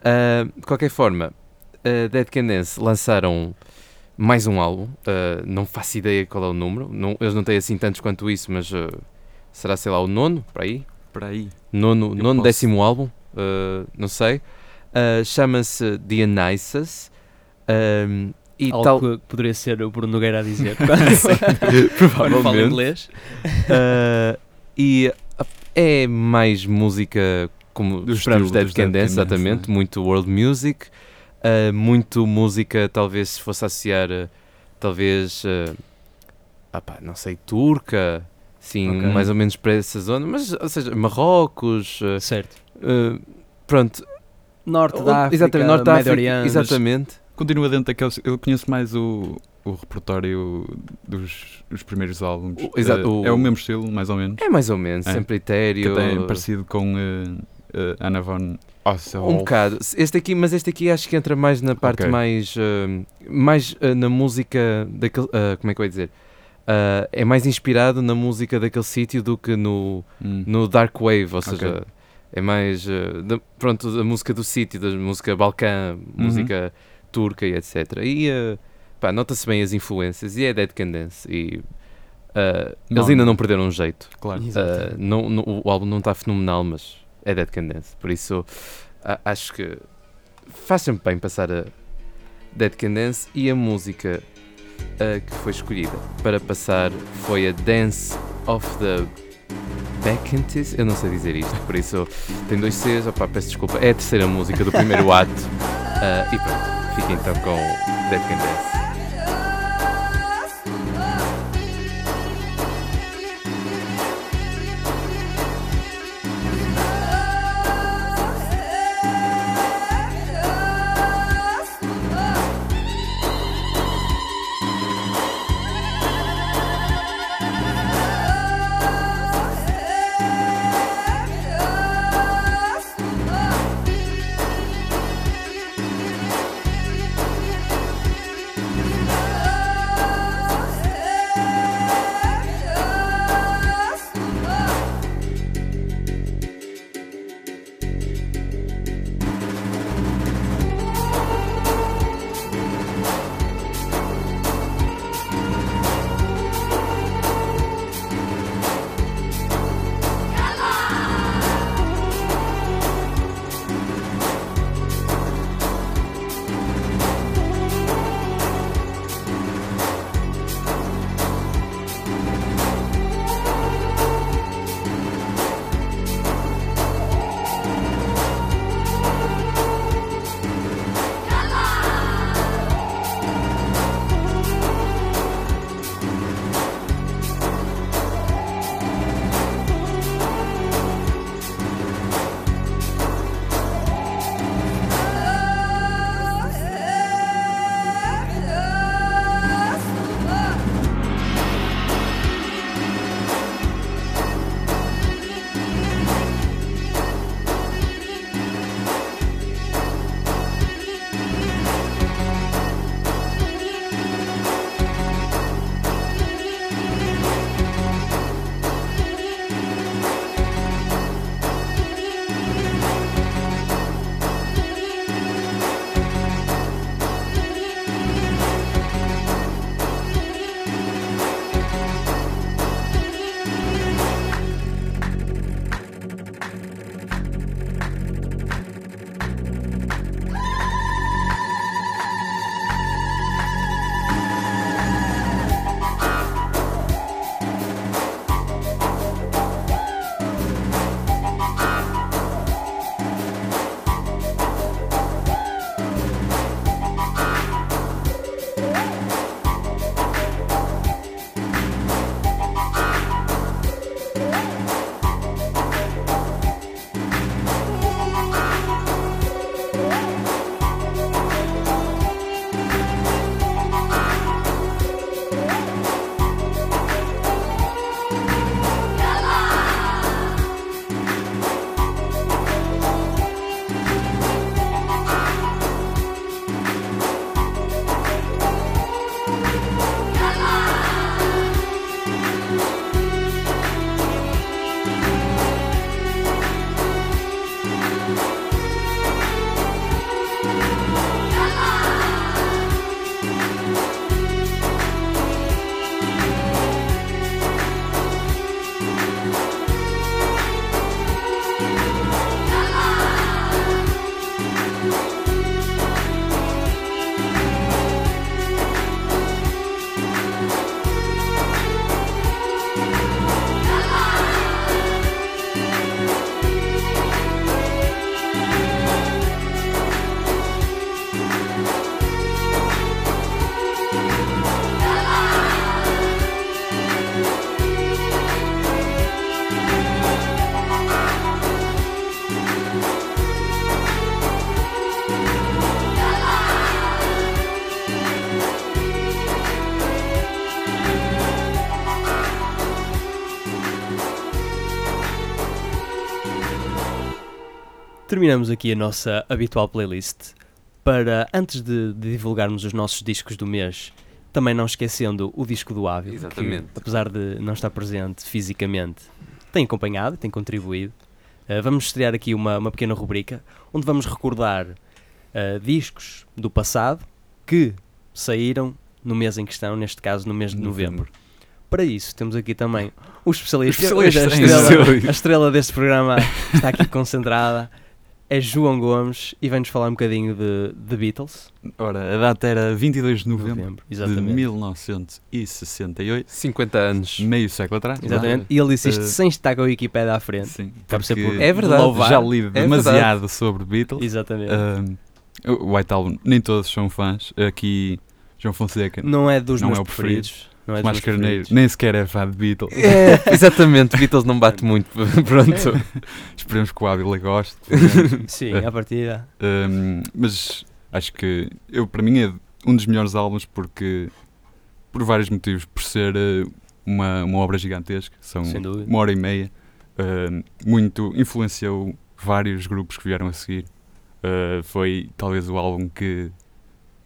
Ah, de qualquer forma, ah, Dead Can Dance lançaram mais um álbum. ah, não faço ideia qual é o número. Não, eles não têm assim tantos quanto isso, mas será, sei lá, o nono, para aí? Para aí. Nono, Eu nono posso- décimo álbum, não sei. Chama-se The Anices. Ah, e Algo tal, que poderia ser o Bruno Nogueira a dizer *laughs* *laughs* quando, quando fala provavelmente. inglês. Uh, *laughs* e é mais música como Do esperamos Dead dos Can Dead Can Dance, exatamente, né? muito world music, uh, muito música, talvez se fosse associar, uh, talvez, uh, ah não sei, turca, sim, Ok. mais ou menos para essa zona, mas, ou seja, Marrocos, Certo. uh, pronto, Norte da África, exatamente, Norte da Médio África, Oriente. exatamente, Continua dentro daqueles. Eu conheço mais o, o repertório dos, dos primeiros álbuns. O- exato, Eh, o- É o mesmo estilo, mais ou menos. é mais ou menos, É. sempre Que etéreo, até é parecido com eh, eh, Anna Von so Um bocado. Este aqui, mas este aqui acho que entra mais na parte Ok. mais. mais na música daquele. como é que eu ia dizer? É mais inspirado na música daquele sítio do que no, Hum. no Dark Wave, ou seja, Ok. é mais. da- pronto, da música do sítio, da música balcã, Uhum. Turca e etc. E ah, pá, nota-se bem as influências e é Dead Can Dance. E ah, eles ainda não. perderam um jeito. Claro. Uh, não, não- o álbum não está fenomenal, mas é Dead Can Dance. Por isso, a- acho que faz sempre bem passar a Dead Can Dance e a música uh, que foi escolhida para passar foi a Dance of the Bacchantes. Eu não sei dizer isto, por isso tem dois Cs. Opá, peço desculpa. É a terceira música do primeiro *laughs* ato. Uh, e pronto, fiquem então com Dead Can Dance. Terminamos aqui a nossa habitual playlist. Para, antes de, de divulgarmos os nossos discos do mês, também não esquecendo o disco do Ávila, Exatamente. que, apesar de não estar presente fisicamente, tem acompanhado, tem contribuído. Uh, vamos estrear aqui uma, uma pequena rubrica onde vamos recordar uh, discos do passado que saíram no mês em questão, neste caso no mês de novembro. Para isso, temos aqui também o especialista, O especialista hoje a, estrela, a estrela deste programa está aqui concentrada. *laughs* É João Gomes e vem-nos falar um bocadinho de, de Beatles. Ora, a data era 22 de novembro, Novembro, de exatamente. 1968, 50 anos. meio século atrás. Exatamente. E ele disse isto Eh, sem estar com a Wikipédia à frente. Sim, por É verdade, louvar. já li É demasiado sobre Beatles. Exatamente. O White Album, nem todos são fãs. Aqui, João Fonseca, não é dos não meus é o preferido. preferidos. Não é Tomás Carneiro, nem sequer é fã de Beatles. É, *laughs* exatamente, Beatles não bate muito. *laughs* Pronto. *laughs* Esperemos que o Ávila goste. Sim, à partida. Um, mas acho que eu para mim é um dos melhores álbuns porque por vários motivos, por ser eh, uma, uma obra gigantesca, são uma hora e meia, um, muito influenciou vários grupos que vieram a seguir. Uh, foi talvez o álbum que,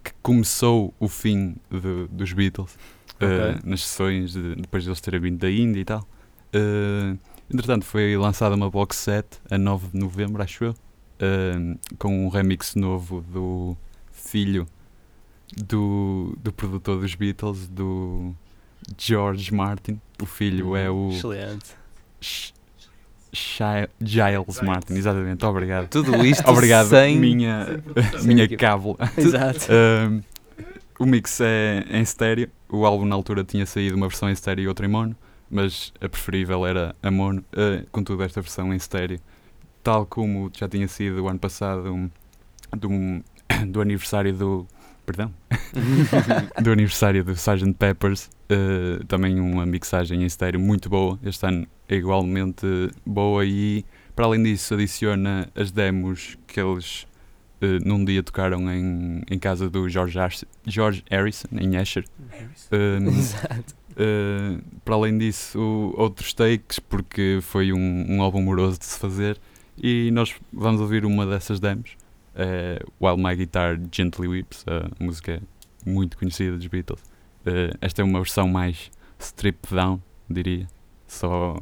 que começou o fim de- dos Beatles uh, Ok. nas sessões de- depois de eles terem vindo da Índia e tal. Uh, entretanto, foi lançada uma box set a 9 de novembro, acho eu, uh, com um remix novo do filho do, do produtor dos Beatles, do George Martin. O filho é o Excelente. Sh- Shai- Giles Martin, exatamente, obrigado. Tudo isto *laughs* Obrigado, sem... minha, minha aqui. cábula. Exato. Um, *laughs* o mix é em estéreo. O álbum na altura tinha saído uma versão em estéreo e outra em mono, mas a preferível era a mono. Uh, contudo, esta versão em estéreo, tal como já tinha sido o ano passado um, do, *coughs* do aniversário do. Perdão? *laughs* do aniversário do Sgt. Peppers, uh, também uma mixagem em estéreo muito boa. Este ano é igualmente boa e, para além disso, adiciona as demos que eles eh, num dia tocaram em, em casa do George, Ars- George Harrison, em Asher. Um, *laughs* Exato. eh, para além disso, o- outros takes, porque foi um, um álbum moroso de se fazer. E nós vamos ouvir uma dessas demos, eh, While My Guitar Gently Weeps, a música muito conhecida dos Beatles. Eh, esta é uma versão mais stripped down, diria. Só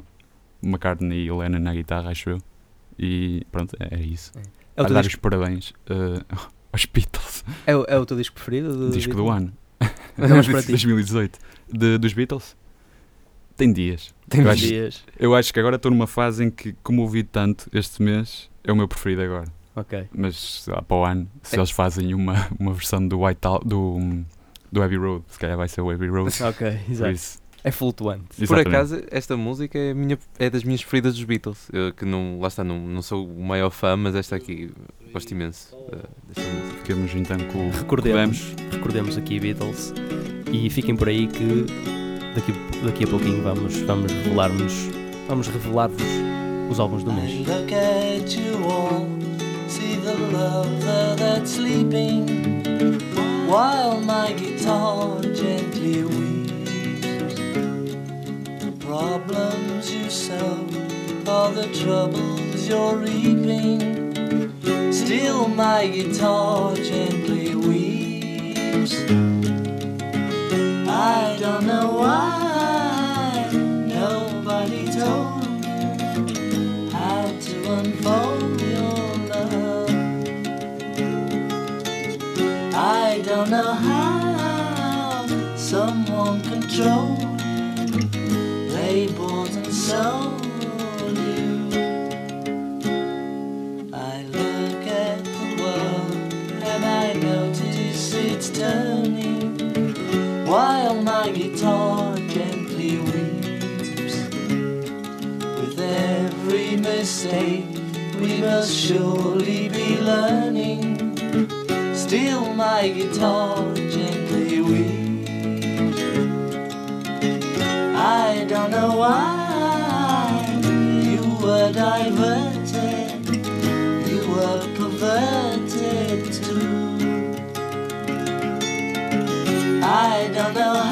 McCartney e Lennon na guitarra, acho eu. E pronto, é, é isso. É o, a teu dar disco, os parabéns eh, *laughs* aos Beatles. é, o- é o teu disco preferido? Do, Disco do ano. Mas para *laughs* ti? 2018. De, dos Beatles? Tem dias. Tem eu, Os acho, dias. eu acho que agora estou numa fase em que, como ouvi tanto este mês, é o meu preferido agora. Ok. Mas lá, para o ano, se É. eles fazem uma, uma versão do White do, do Abbey Road, se calhar vai ser o Abbey Road. Ok, exato. É flutuante. Por exatamente. acaso, esta música é, a minha, é das minhas preferidas dos Beatles. Eu, que não, lá está, não, não sou o maior fã, mas esta aqui gosto imenso uh, desta música. Ficamos então com o Recordemos, recordemos aqui Beatles e fiquem por aí que daqui, daqui a pouquinho vamos, vamos revelar-nos, vamos revelar-vos os álbuns do mês. While my guitar gently weeps. Problems you solve are the troubles you're reaping. Still, my guitar gently weeps. I don't know why nobody told me how to unfold your love. I don't know how someone controlled labels and sold you. I look at the world and I notice it's turning while my guitar gently weeps. With every mistake, we must surely be learning. Still, my guitar gently don't know why you were diverted, you were perverted too. I don't know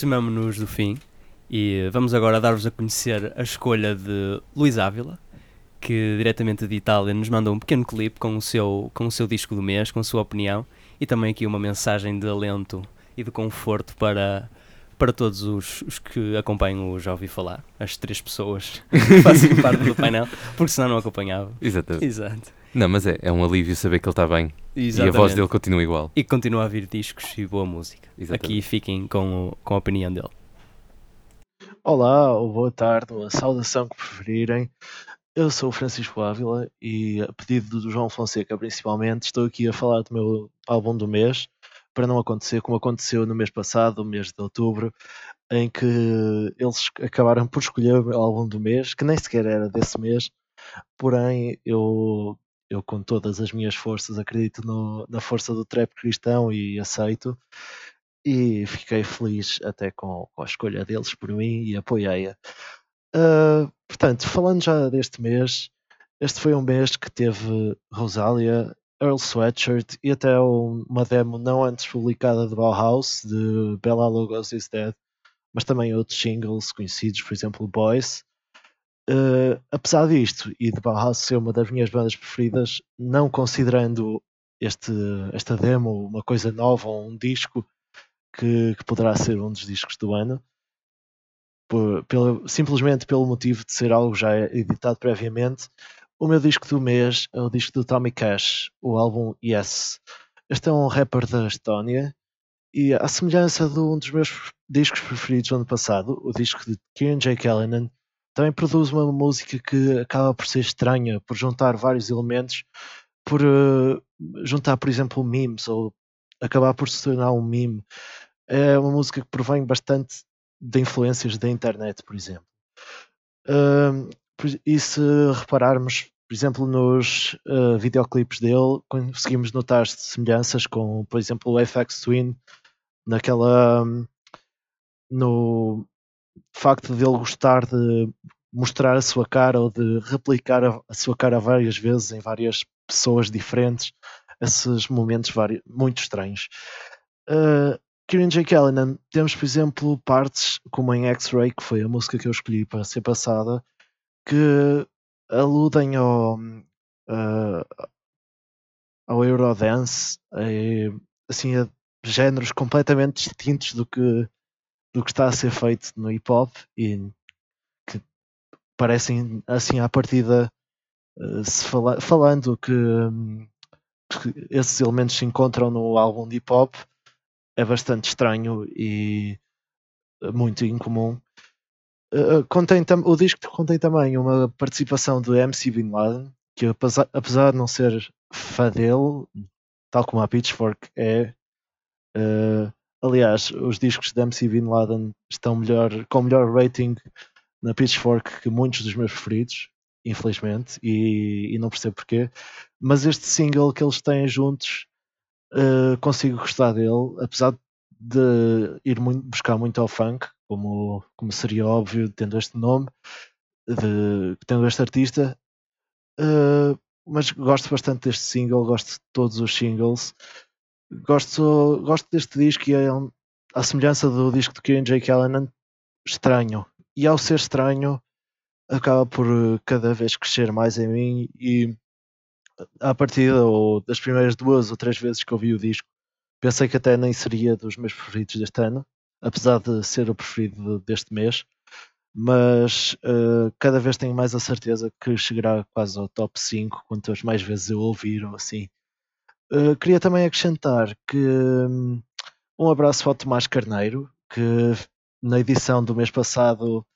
Aproximamos-nos do fim e vamos agora dar-vos a conhecer a escolha de Luís Ávila, que diretamente de Itália nos mandou um pequeno clipe com o seu, com o seu disco do mês, com a sua opinião e também aqui uma mensagem de alento e de conforto para, para todos os, os que acompanham o Já Ouvi Falar, as três pessoas que *laughs* fazem parte do painel, porque senão não acompanhava. Exatamente. Exato. Não, mas é, é um alívio saber que ele está bem e a Exatamente. voz dele continua igual. E que continua a vir discos e boa música. Exatamente. Aqui fiquem com, o- com a opinião dele. Olá, ou boa tarde, ou a saudação que preferirem. Eu sou o Francisco Ávila e, a pedido do João Fonseca principalmente, estou aqui a falar do meu álbum do mês, para não acontecer como aconteceu no mês passado, o mês de outubro, em que eles acabaram por escolher o meu álbum do mês, que nem sequer era desse mês, porém eu, eu com todas as minhas forças acredito no- na força do trap cristão e aceito e fiquei feliz até com, com a escolha deles por mim e apoiei-a. Ah, portanto, falando já deste mês, este foi um mês que teve Rosalia, Earl Sweatshirt e até um- uma demo não antes publicada de Bauhaus, de Bella Lugos is Dead, mas também outros singles conhecidos, por exemplo, Boys. Ah, apesar disto, e de Bauhaus ser uma das minhas bandas preferidas, não considerando este, esta demo uma coisa nova ou um disco, que, que poderá ser um dos discos do ano, por- pelo- simplesmente pelo motivo de ser algo já editado previamente. O meu disco do mês é o disco do Tommy Cash, o álbum Yes. Este é um rapper da Estónia e, à semelhança de um dos meus discos preferidos do ano passado, o disco de Kieran J. Callanan, também produz uma música que acaba por ser estranha, por juntar vários elementos, por eh, juntar, por exemplo, memes ou acabar por se tornar um meme. É uma música que provém bastante de influências da internet, por exemplo. Por- e se repararmos, por exemplo, nos ah, videoclipes dele, conseguimos notar semelhanças com, por exemplo, o FX Twin, naquela. hum, no facto de ele gostar de mostrar a sua cara ou de replicar a, sua cara várias vezes em várias pessoas diferentes, esses momentos muito estranhos. Uh, Kieran J. Callanan, temos, por exemplo, partes como em X-Ray, que foi a música que eu escolhi para ser passada, que aludem ao, uh, ao Eurodance, eh, assim, a géneros completamente distintos do que, do que está a ser feito no hip hop e que parecem, assim, à partida, eh, se fala- falando que, hum, que esses elementos se encontram no álbum de hip hop é bastante estranho e eh, muito incomum. Eh, contém o disco contém também uma participação do MC Bin Laden, que apesar, apesar de não ser fã dele, tal como a Pitchfork é, eh, aliás, os discos de MC Bin Laden estão melhor, com melhor rating na Pitchfork que muitos dos meus preferidos, infelizmente, e, e não percebo porquê. Mas este single que eles têm juntos Uh, consigo gostar dele, apesar de ir muito, buscar muito ao funk, como, como seria óbvio tendo este nome, de, tendo este artista. Uh, mas gosto bastante deste single, gosto de todos os singles. Gosto, gosto deste disco e é um, à semelhança do disco de Kieran J. Callanan, estranho. E ao ser estranho, acaba por uh, cada vez crescer mais em mim e à partida, ou das primeiras duas ou três vezes que ouvi o disco, pensei que até nem seria dos meus preferidos deste ano, apesar de ser o preferido deste mês. Mas uh, cada vez tenho mais a certeza que chegará quase ao top 5 quantas mais vezes eu ouvir ou assim. Uh, queria também acrescentar que um, um abraço ao Tomás Carneiro, que na edição do mês passado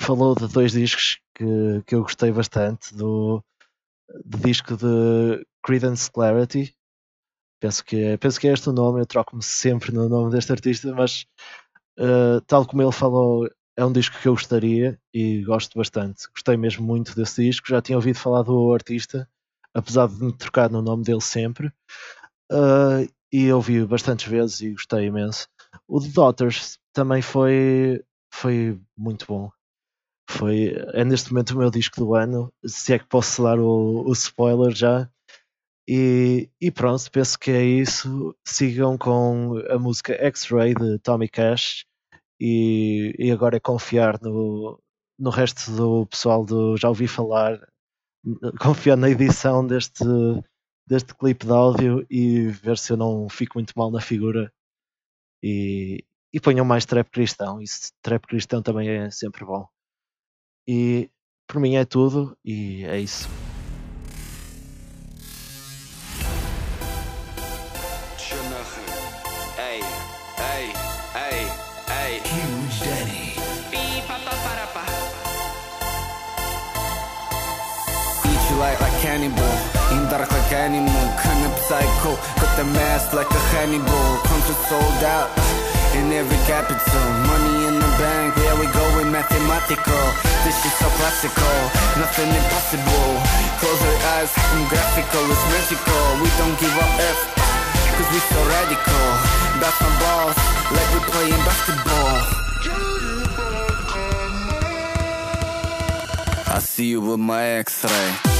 falou de dois discos que, que eu gostei bastante, do, do disco de Credence Clarity. Penso que, é, penso que é este o nome, eu troco-me sempre no nome deste artista, mas uh, tal como ele falou, é um disco que eu gostaria e gosto bastante. Gostei mesmo muito desse disco, já tinha ouvido falar do artista, apesar de me trocar no nome dele sempre. Uh, e ouvi bastantes vezes e gostei imenso. O The Daughters também foi, foi muito bom. Foi, é neste momento o meu disco do ano, se é que posso dar o, o spoiler já. E, e pronto, penso que é isso. Sigam com a música X-Ray de Tommy Cash e, e agora é confiar no, no resto do pessoal do Já Ouvi Falar, confiar na edição deste, deste clipe de áudio e ver se eu não fico muito mal na figura e, e ponham mais trap cristão. Isso, trap cristão também é sempre bom. E por mim é tudo e é isso. Cannibal. In dark like animal. Kind of psycho. Got the mask like a Hannibal. Concert sold out. In every capital. Money in the bank. Yeah, we going mathematical. This shit so classical. Nothing impossible. Close your eyes. I'm graphical. It's magical. We don't give a F. Cause we so radical. That's my balls. Like we playing basketball. I see you with my X-ray.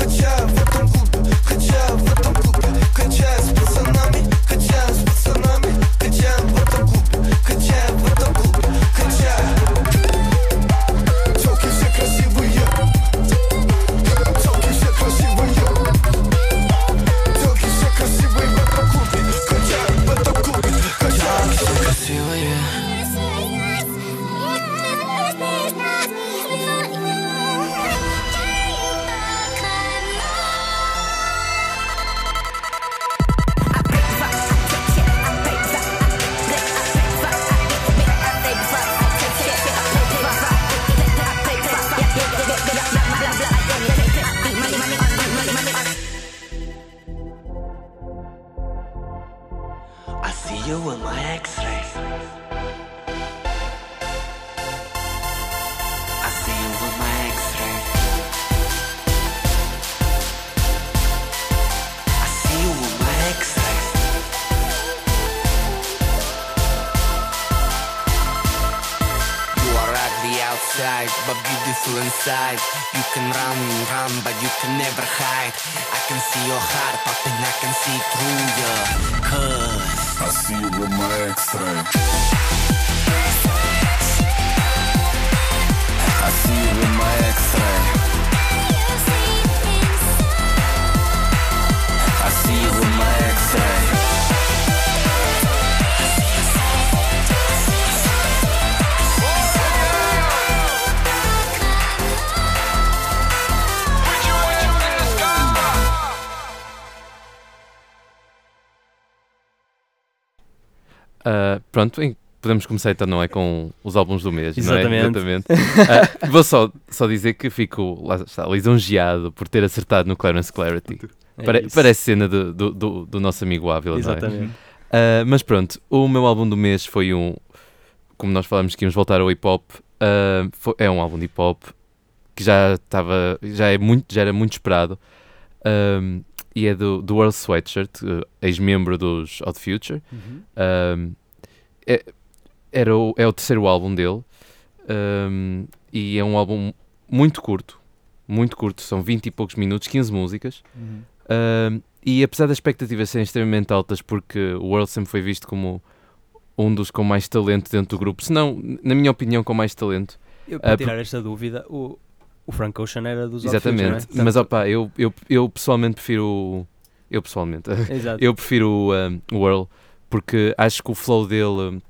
Хотя в этом клубе, хотя в этом клубе Качаюсь с пацанами, хотя с inside. You can run, run, but you can never hide. I can see your heart popping, I can see through you. Cause I see you with my X-ray. I see you with my X-ray. I see you with my X-ray. Ah, pronto, em- podemos começar então, não é? Com os álbuns do mês, não é? Exatamente. Exatamente. Ah, vou só, só dizer que fico lá está, lisonjeado por ter acertado no Clarence Clarity. É Pare- parece cena do, do, do, do nosso amigo Ávila, não é? Exatamente. Ah, mas pronto, o meu álbum do mês foi um. Como nós falamos que íamos voltar ao hip hop, ah, foi- é um álbum de hip hop que já estava. Já, é muito, já era muito esperado. Ahm, e é do, do Earl Sweatshirt, eh, ex-membro dos Odd Future. Uhum. Ahm, é, era o, é o terceiro álbum dele ahm, e é um álbum muito curto, muito curto, são 20 e poucos minutos, 15 músicas. Uhum. Ahm, e apesar das expectativas serem extremamente altas, porque o World sempre foi visto como um dos com mais talento dentro do grupo, se não, na minha opinião, com mais talento. Eu, Ah, para por- tirar esta dúvida, o, o Frank Ocean era dos Exatamente, é? mas opa, eu, eu, eu pessoalmente prefiro. o- Eu pessoalmente, *laughs* Exato. eu prefiro o, um, o Earl porque acho que o flow dele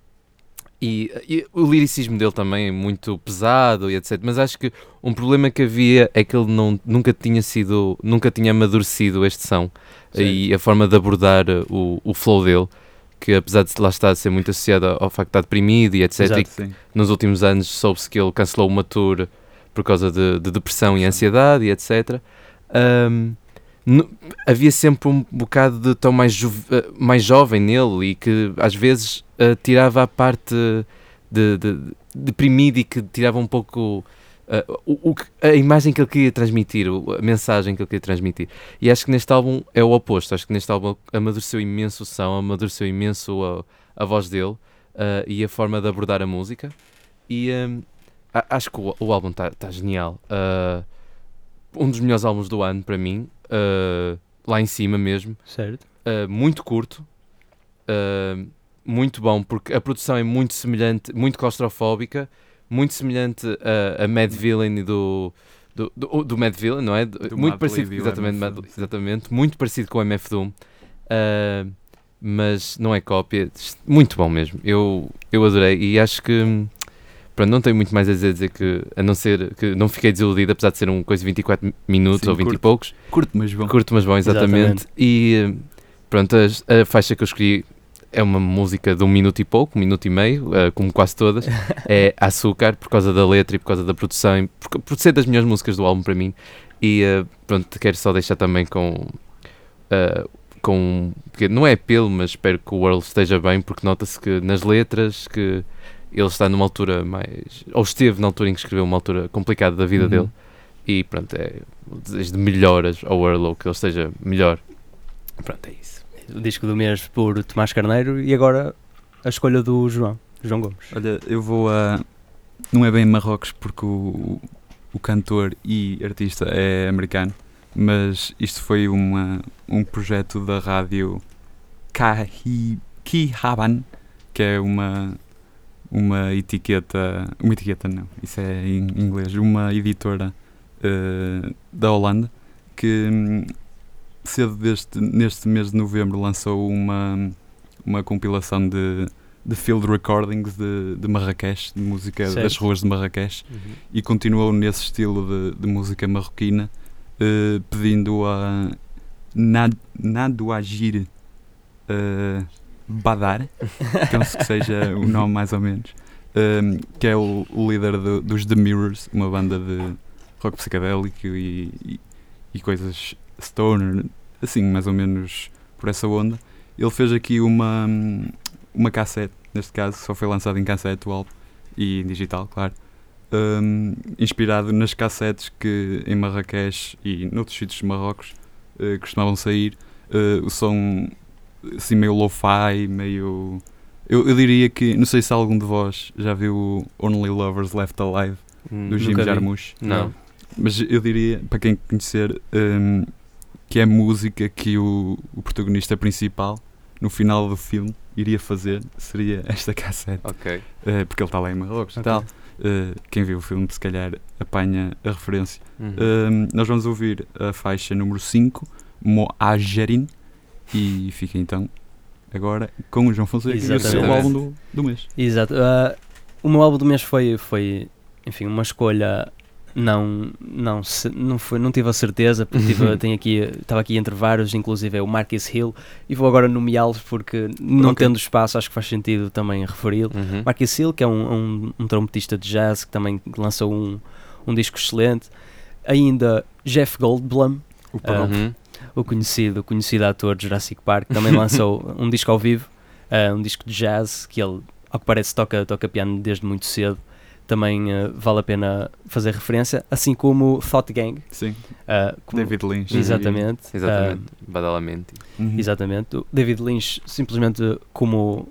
e, e o liricismo dele também é muito pesado e etc. Mas acho que um problema que havia é que ele não, nunca tinha sido, nunca tinha amadurecido este som e a forma de abordar o, o flow dele. Que apesar de lá estar a ser muito associado ao facto de estar deprimido e etc. Exato. e Sim. nos últimos anos soube-se que ele cancelou uma tour por causa de, de depressão e ansiedade e etc. Um, no- havia sempre um bocado de tão mais, juve- eh, mais jovem nele e que às vezes eh, tirava a parte de, de, de deprimido e que tirava um pouco eh, o, o a imagem que ele queria transmitir, a mensagem que ele queria transmitir. E acho que neste álbum é o oposto. Acho que neste álbum amadureceu imenso o som, amadureceu imenso a, a voz dele eh, e a forma de abordar a música. E a- acho que o, o álbum está tá genial. Uh, um dos melhores álbuns do ano para mim, uh, lá em cima mesmo. Certo. Uh, muito curto, uh, muito bom, porque a produção é muito semelhante, muito claustrofóbica, muito semelhante a, a Mad Villain do. Do, do, do Mad Villain, não é? Do- muito Mad parecido, exatamente, Mad- exatamente, muito parecido com o MF Doom, Uh, mas não é cópia, muito bom mesmo. Eu, eu adorei e acho que pronto, não tenho muito mais a dizer, dizer que a não ser que não fiquei desiludido, apesar de ser um coisa de 24 minutos Sim, ou 20 e curto. poucos. Curto, mas bom. Curto, mas bom, exatamente. Exatamente. E pronto, as- a, faixa que eu escolhi é uma música de um minuto e pouco, um minuto e meio, uh, como quase todas. *laughs* é Açúcar, por causa da letra e por causa da produção, e por, por ser das melhores músicas do álbum para mim. E uh, pronto, quero só deixar também com. uh, com não é apelo, mas espero que o World esteja bem, porque nota-se que nas letras que ele está numa altura mais. ou esteve na altura em que escreveu uma altura complicada da vida Uhum. dele. E pronto, é o desejo de melhoras ao ou que ele esteja melhor. Pronto, é isso. O disco do mês por Tomás Carneiro e agora a escolha do João, João Gomes. Olha, eu vou a. Não é bem Marrocos porque o, o cantor e artista é americano, mas isto foi uma, um projeto da rádio Kahi, Kihaban, que é uma, uma etiqueta. Uma etiqueta não, isso é em inglês, uma editora eh, da Holanda que hum, cedo deste, neste mês de novembro lançou uma, uma compilação de, de field recordings de, de Marrakech, de música das Certo. ruas de Marrakech, Uhum. e continuou nesse estilo de, de música marroquina, eh, pedindo a Nad, Nadouagir eh, Badar, penso que seja o nome mais ou menos, eh, que é o, o líder do- dos The Mirrors, uma banda de rock psicadélico e, e, e coisas stoner, assim, mais ou menos por essa onda. Ele fez aqui uma, uma cassete, neste caso, só foi lançado em cassete o álbum e em digital, claro. hum, inspirado nas cassetes que em Marrakech e noutros sítios de Marrocos eh, costumavam sair. Eh, o som assim meio lo-fi, meio. Eu, eu diria que. Não sei se algum de vós já viu o Only Lovers Left Alive Hum, do Jim. Jarmusch. Não. Mas eu diria, para quem conhecer, hum, que é música que o, o protagonista principal, no final do filme, iria fazer, seria esta *laughs* cassete. Ok. Eh, porque ele está lá em Marrocos e Ok. tal. Eh, quem viu o filme, se calhar, apanha a referência. Uhum. Hum, nós vamos ouvir a faixa número 5, Moajerin, e fica então agora com o João Fonseca e o seu álbum do, do mês. Exato. Ah, o meu álbum do mês foi, foi enfim, uma escolha. Não, não, não, foi, não tive a certeza, porque tive, *laughs* tenho aqui, estava aqui entre vários, inclusive é o Marcus Hill, e vou agora nomeá-los porque, não Ok. tendo espaço, acho que faz sentido também referi-lo. Uhum. Marcus Hill, que é um, um, um trompetista de jazz que também lançou um, um disco excelente. Ainda Jeff Goldblum, O Ah, Uhum. O conhecido, o conhecido ator de Jurassic Park, também *laughs* lançou um disco ao vivo, ah, um disco de jazz, que ele, ao que parece, toca, toca piano desde muito cedo. Também ah, vale a pena fazer referência, assim como o Thought Gang. Sim, ah, como- David Lynch. Exatamente. Exatamente. Badalamente. Uhum. exatamente. O David Lynch, simplesmente como,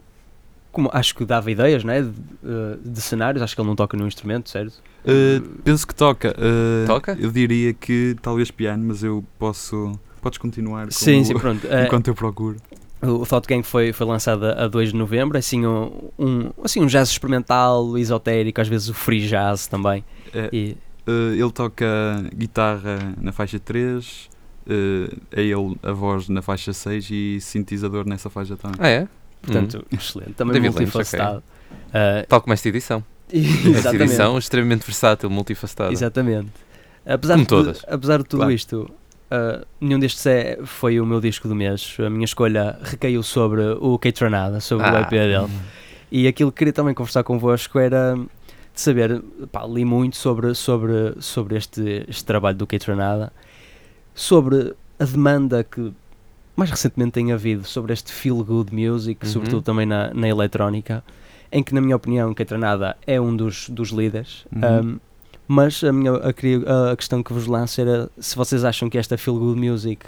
como acho que dava ideias né, de, ah, de cenários, acho que ele não toca no instrumento, certo? Uh, penso que toca. Uh, Toca? Eu diria que talvez piano, mas eu posso. Podes continuar com Sim, o- sim, pronto. *laughs* Enquanto eu procuro. O Thought Gang foi, foi lançado a 2 de novembro, assim um, um, assim um jazz experimental, esotérico, às vezes o free jazz também. É, E, uh, ele toca guitarra na faixa 3, uh, é ele a voz na faixa 6 e sintetizador nessa faixa também. Ah, é? portanto, excelente. Também David Lynch, multifacetado. Ah, Tal como esta edição. *laughs* Esta exatamente. edição extremamente versátil, multifacetada. Exatamente. Apesar Como de, todas. apesar de tudo Claro. isto, ah, nenhum destes é, foi o meu disco do mês. A minha escolha recaiu sobre o Keitranada, sobre o Ah. EP dele. E aquilo que queria também conversar convosco era de saber, pá, li muito sobre, sobre, sobre este, este trabalho do Keitranada, sobre a demanda que mais recentemente tem havido sobre este feel good music, Uhum. sobretudo também na, na eletrónica, em que, na minha opinião, Ketranada é um dos, dos líderes. Uhum. Um, mas a, minha, a, a questão que vos lanço era se vocês acham que esta feel good music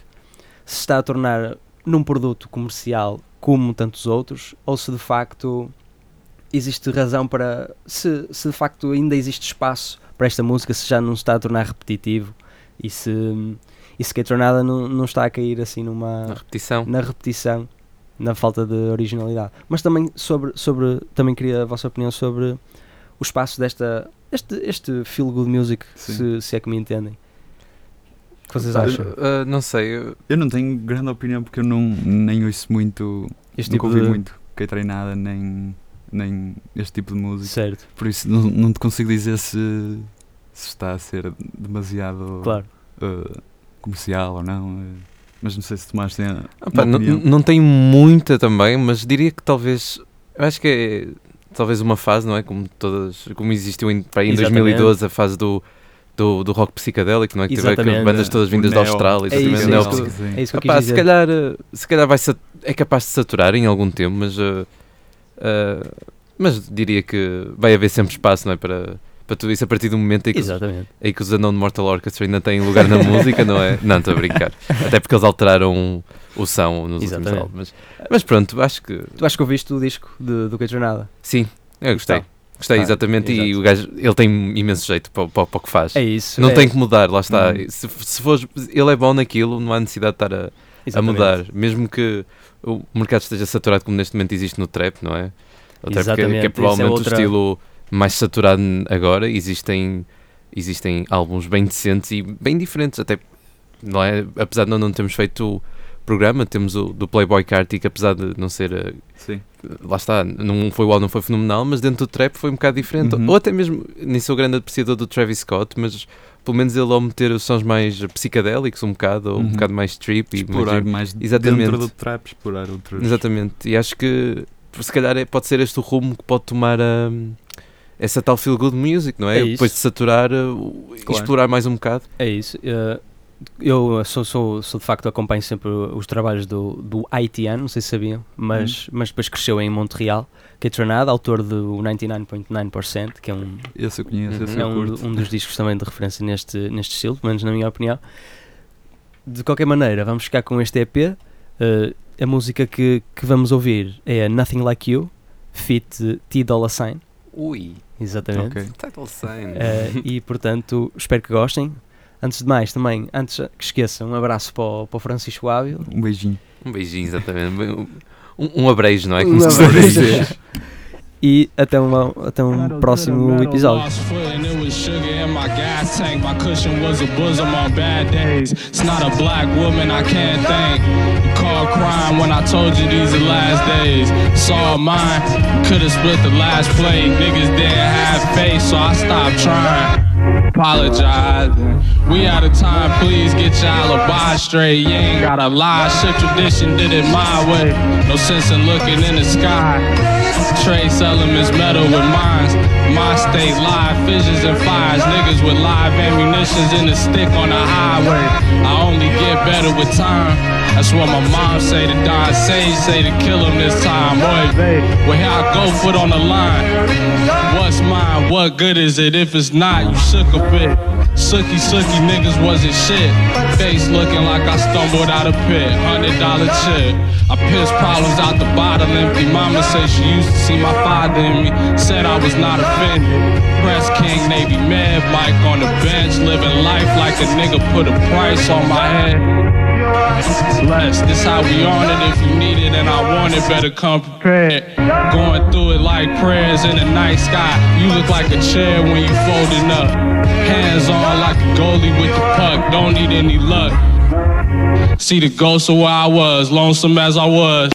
se está a tornar num produto comercial como tantos outros, ou se de facto existe razão para. Se, se de facto ainda existe espaço para esta música, se já não se está a tornar repetitivo e se, e se Ketranada não, não está a cair assim numa. Na repetição. na repetição, na falta de originalidade. Mas também sobre, sobre também queria a vossa opinião sobre o espaço desta este, este feel good music, se, se é que me entendem. O que vocês Pá, acham? Ah, não sei. eu- Eu não tenho grande opinião porque eu não, nem ouço muito. Este nunca tipo ouvi de- muito que treinada nem, nem este tipo de música. Certo. Por isso não, não te consigo dizer se, se está a ser demasiado Claro. eh, comercial ou não. mas não sei se Tomás tem Ah, pá, não, não tem muita também, mas diria que talvez. Eu acho que é talvez uma fase, não é? Como todas. Como existiu em, para em Exatamente. 2012 a fase do. Do, do rock psicadélico, não é? Que teve bandas todas vindas da Austrália, É exatamente, isso, é isso é isso que quis Epá, se calhar, se calhar vai é capaz de saturar em algum tempo, mas, eh, eh, mas diria que vai haver sempre espaço não é, para, para tudo isso a partir do momento em que, os, Exatamente. em que os Unknown Mortal Orchestra ainda têm lugar na *laughs* música, não é? Não, estou a brincar. Até porque eles alteraram o som nos últimos Exatamente. álbuns. Mas, mas pronto, acho que Tu acho que ouviste o disco de, do Ketranada? sim, eu gostei. Então. Gostei, Ah, exatamente, e o gajo, ele tem imenso jeito para, para, para o que faz. É isso. Não é, tem que mudar, lá está. Uhum. Se, se fores, ele é bom naquilo, não há necessidade de estar a, a mudar, mesmo que o mercado esteja saturado como neste momento existe no trap, não é? O trap que é- que é, é provavelmente outra- o estilo mais saturado agora, existem, existem álbuns bem decentes e bem diferentes, até não é? apesar de nós não termos feito programa, temos o do Playboy Carti, que apesar de não ser eh, Sim. lá está, não foi álbum, não foi fenomenal, mas dentro do trap foi um bocado diferente. Uhum. Ou até mesmo, nem sou grande apreciador do Travis Scott, mas pelo menos ele ao meter os sons mais psicadélicos um bocado, ou um Uhum. bocado mais trippy, Explorar mais- mais Exatamente. dentro do trap, explorar outros. Exatamente, e acho que se calhar é- pode ser este o rumo que pode tomar hum, essa tal feel good music, não é? É. Depois de saturar, uh, Claro. explorar mais um bocado. É isso. eh, eu sou, sou, sou de facto acompanho sempre os trabalhos do, do ITN, não sei se sabiam, mas, mas depois cresceu em Montreal. Ketranada, autor do 99.9%, que é um, Esse eu conheço, esse é um, um dos discos também de referência neste, neste estilo, pelo menos na minha opinião. De qualquer maneira, vamos ficar com este EP. eh, a música que, que vamos ouvir é Nothing Like You, feat T Dollar Sign. Ui, Exatamente. Ok. title sign. Eh, e portanto, espero que gostem. Antes de mais, também, antes que esqueçam, um abraço para o, para o Francisco Ávila. Um beijinho. Um beijinho, exatamente. Um, um abrejo, não é? Um Como se costuma abrejo. dizer. E até, uma, até um próximo episódio. Lost foot and it was sugar in my gas tank. My cushion was a bosom on bad days. It's not a black woman I can't thank. You called crime when I told you these are last days. Saw mine, could've split the last plate. Niggas didn't have faith, so I stopped trying. Apologize. We out of time, please get your alibi straight. You ain't gotta lie, shit tradition did it my way. No sense in looking in the sky. Trace elements metal with mines. My state live fissions and fires. Niggas with live ammunitions in the stick on the highway. I only get better with time. That's what my mom say to Don Sage say to kill him this time. Boy, well here I go, foot on the line. What's mine? What good is it if it's not? You shook a Sooky, sooky niggas wasn't shit. Face looking like I stumbled out a pit. Hundred dollar chip. I pissed problems out the bottle empty. Mama said she used to see my father in me. Said I was not offended. Press King, Navy Med, Mike on the bench. Living life like a nigga put a price on my head. Blessed, this how we on it. If you need it and I want it, better come prepared. Going through it like prayers in the night sky. You look like a chair when you folding up. Hands on like a goalie with the puck. Don't need any luck. See the ghost of where I was, lonesome as I was.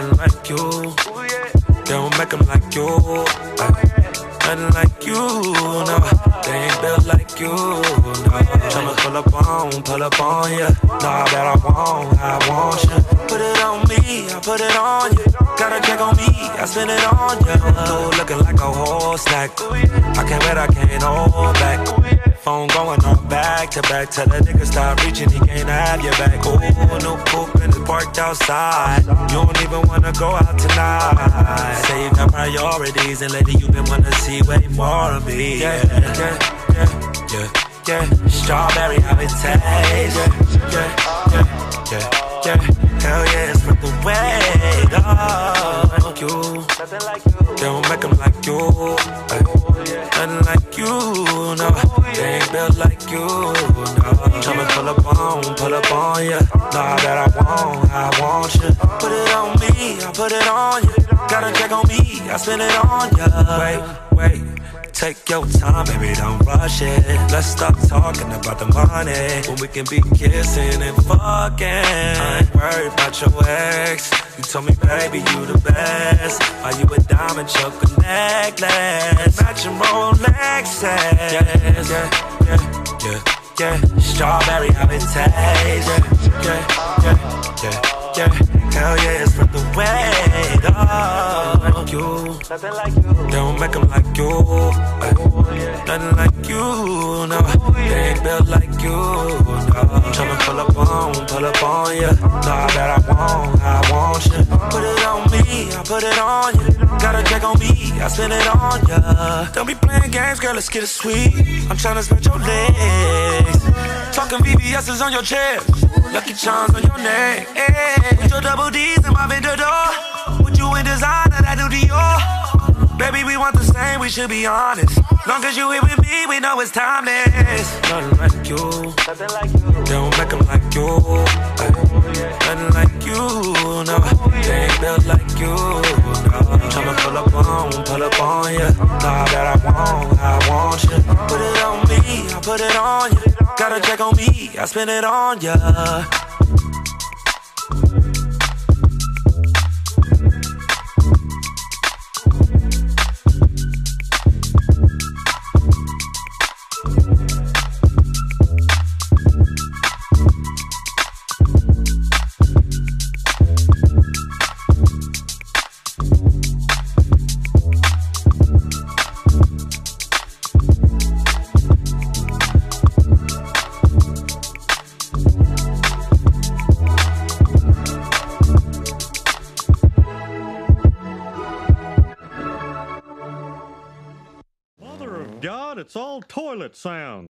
Nothing like you. They don't make them like you. Ay, Nothing like you, no. They ain't built like you, no. Tryna pull up on, pull up on ya. Nah, that I it on you. Got a check on me, I spend it on you. Dude looking like a whole snack. I can't wait, I can't hold back. Phone going on back to back. Tell the nigga stop reaching, he can't have your back. Ooh, new coupe and it's parked outside. You don't even wanna go out tonight. Say you got priorities, and lady, you been wanna see way more of me. Yeah, yeah, yeah, yeah, yeah. Strawberry, how it tastes. Yeah, yeah, yeah, yeah, yeah. Hell yeah, it's the wait. Oh, like you. They don't make them like you. Ay, Nothing like you, no. They ain't built like you, no. Tryna pull up on, pull up on ya. Nah, that I want, I want you. Put it on me, I put it on you. Got a check on me, I spend it on ya. Wait, wait. Take your time, baby, don't rush it. Let's stop talking about the money when we can be kissing and fucking. I ain't worried about your ex. You told me, baby, you the best. Are you a diamond choker necklace? Matching Rolexes. Yeah, yeah, yeah, yeah, yeah. Strawberry, how it tastes. Yeah, yeah, yeah, yeah, yeah. Hell yeah, it's worth the wait. Oh, like you. Nothing like you. Don't make them like you. Ay, Nothing like you, no. They ain't built like you, no. Tryna pull up on, pull up on ya. Nah, that I want, I want you. Put it on me, I put it on you. Got a check on me, I spend it on ya. Don't be playing games, girl, let's get it sweet. I'm tryna spread your legs. Talking VVS's on your chest. Lucky charms on your neck. Hey, with your double D's and my Ventador. With you in designer, that do Dior. Baby, we want the same, we should be honest. Long as you here with me, we know it's timeless. Nothing like you. Nothing like you. They don't make them like you. Nothing like you, no. They ain't built like you, no. Tryna pull up on, pull up on ya. Nah, that I want, I want you. Put it on me, I put it on you. Got a check on me, I spend it on ya. It's all toilet sounds.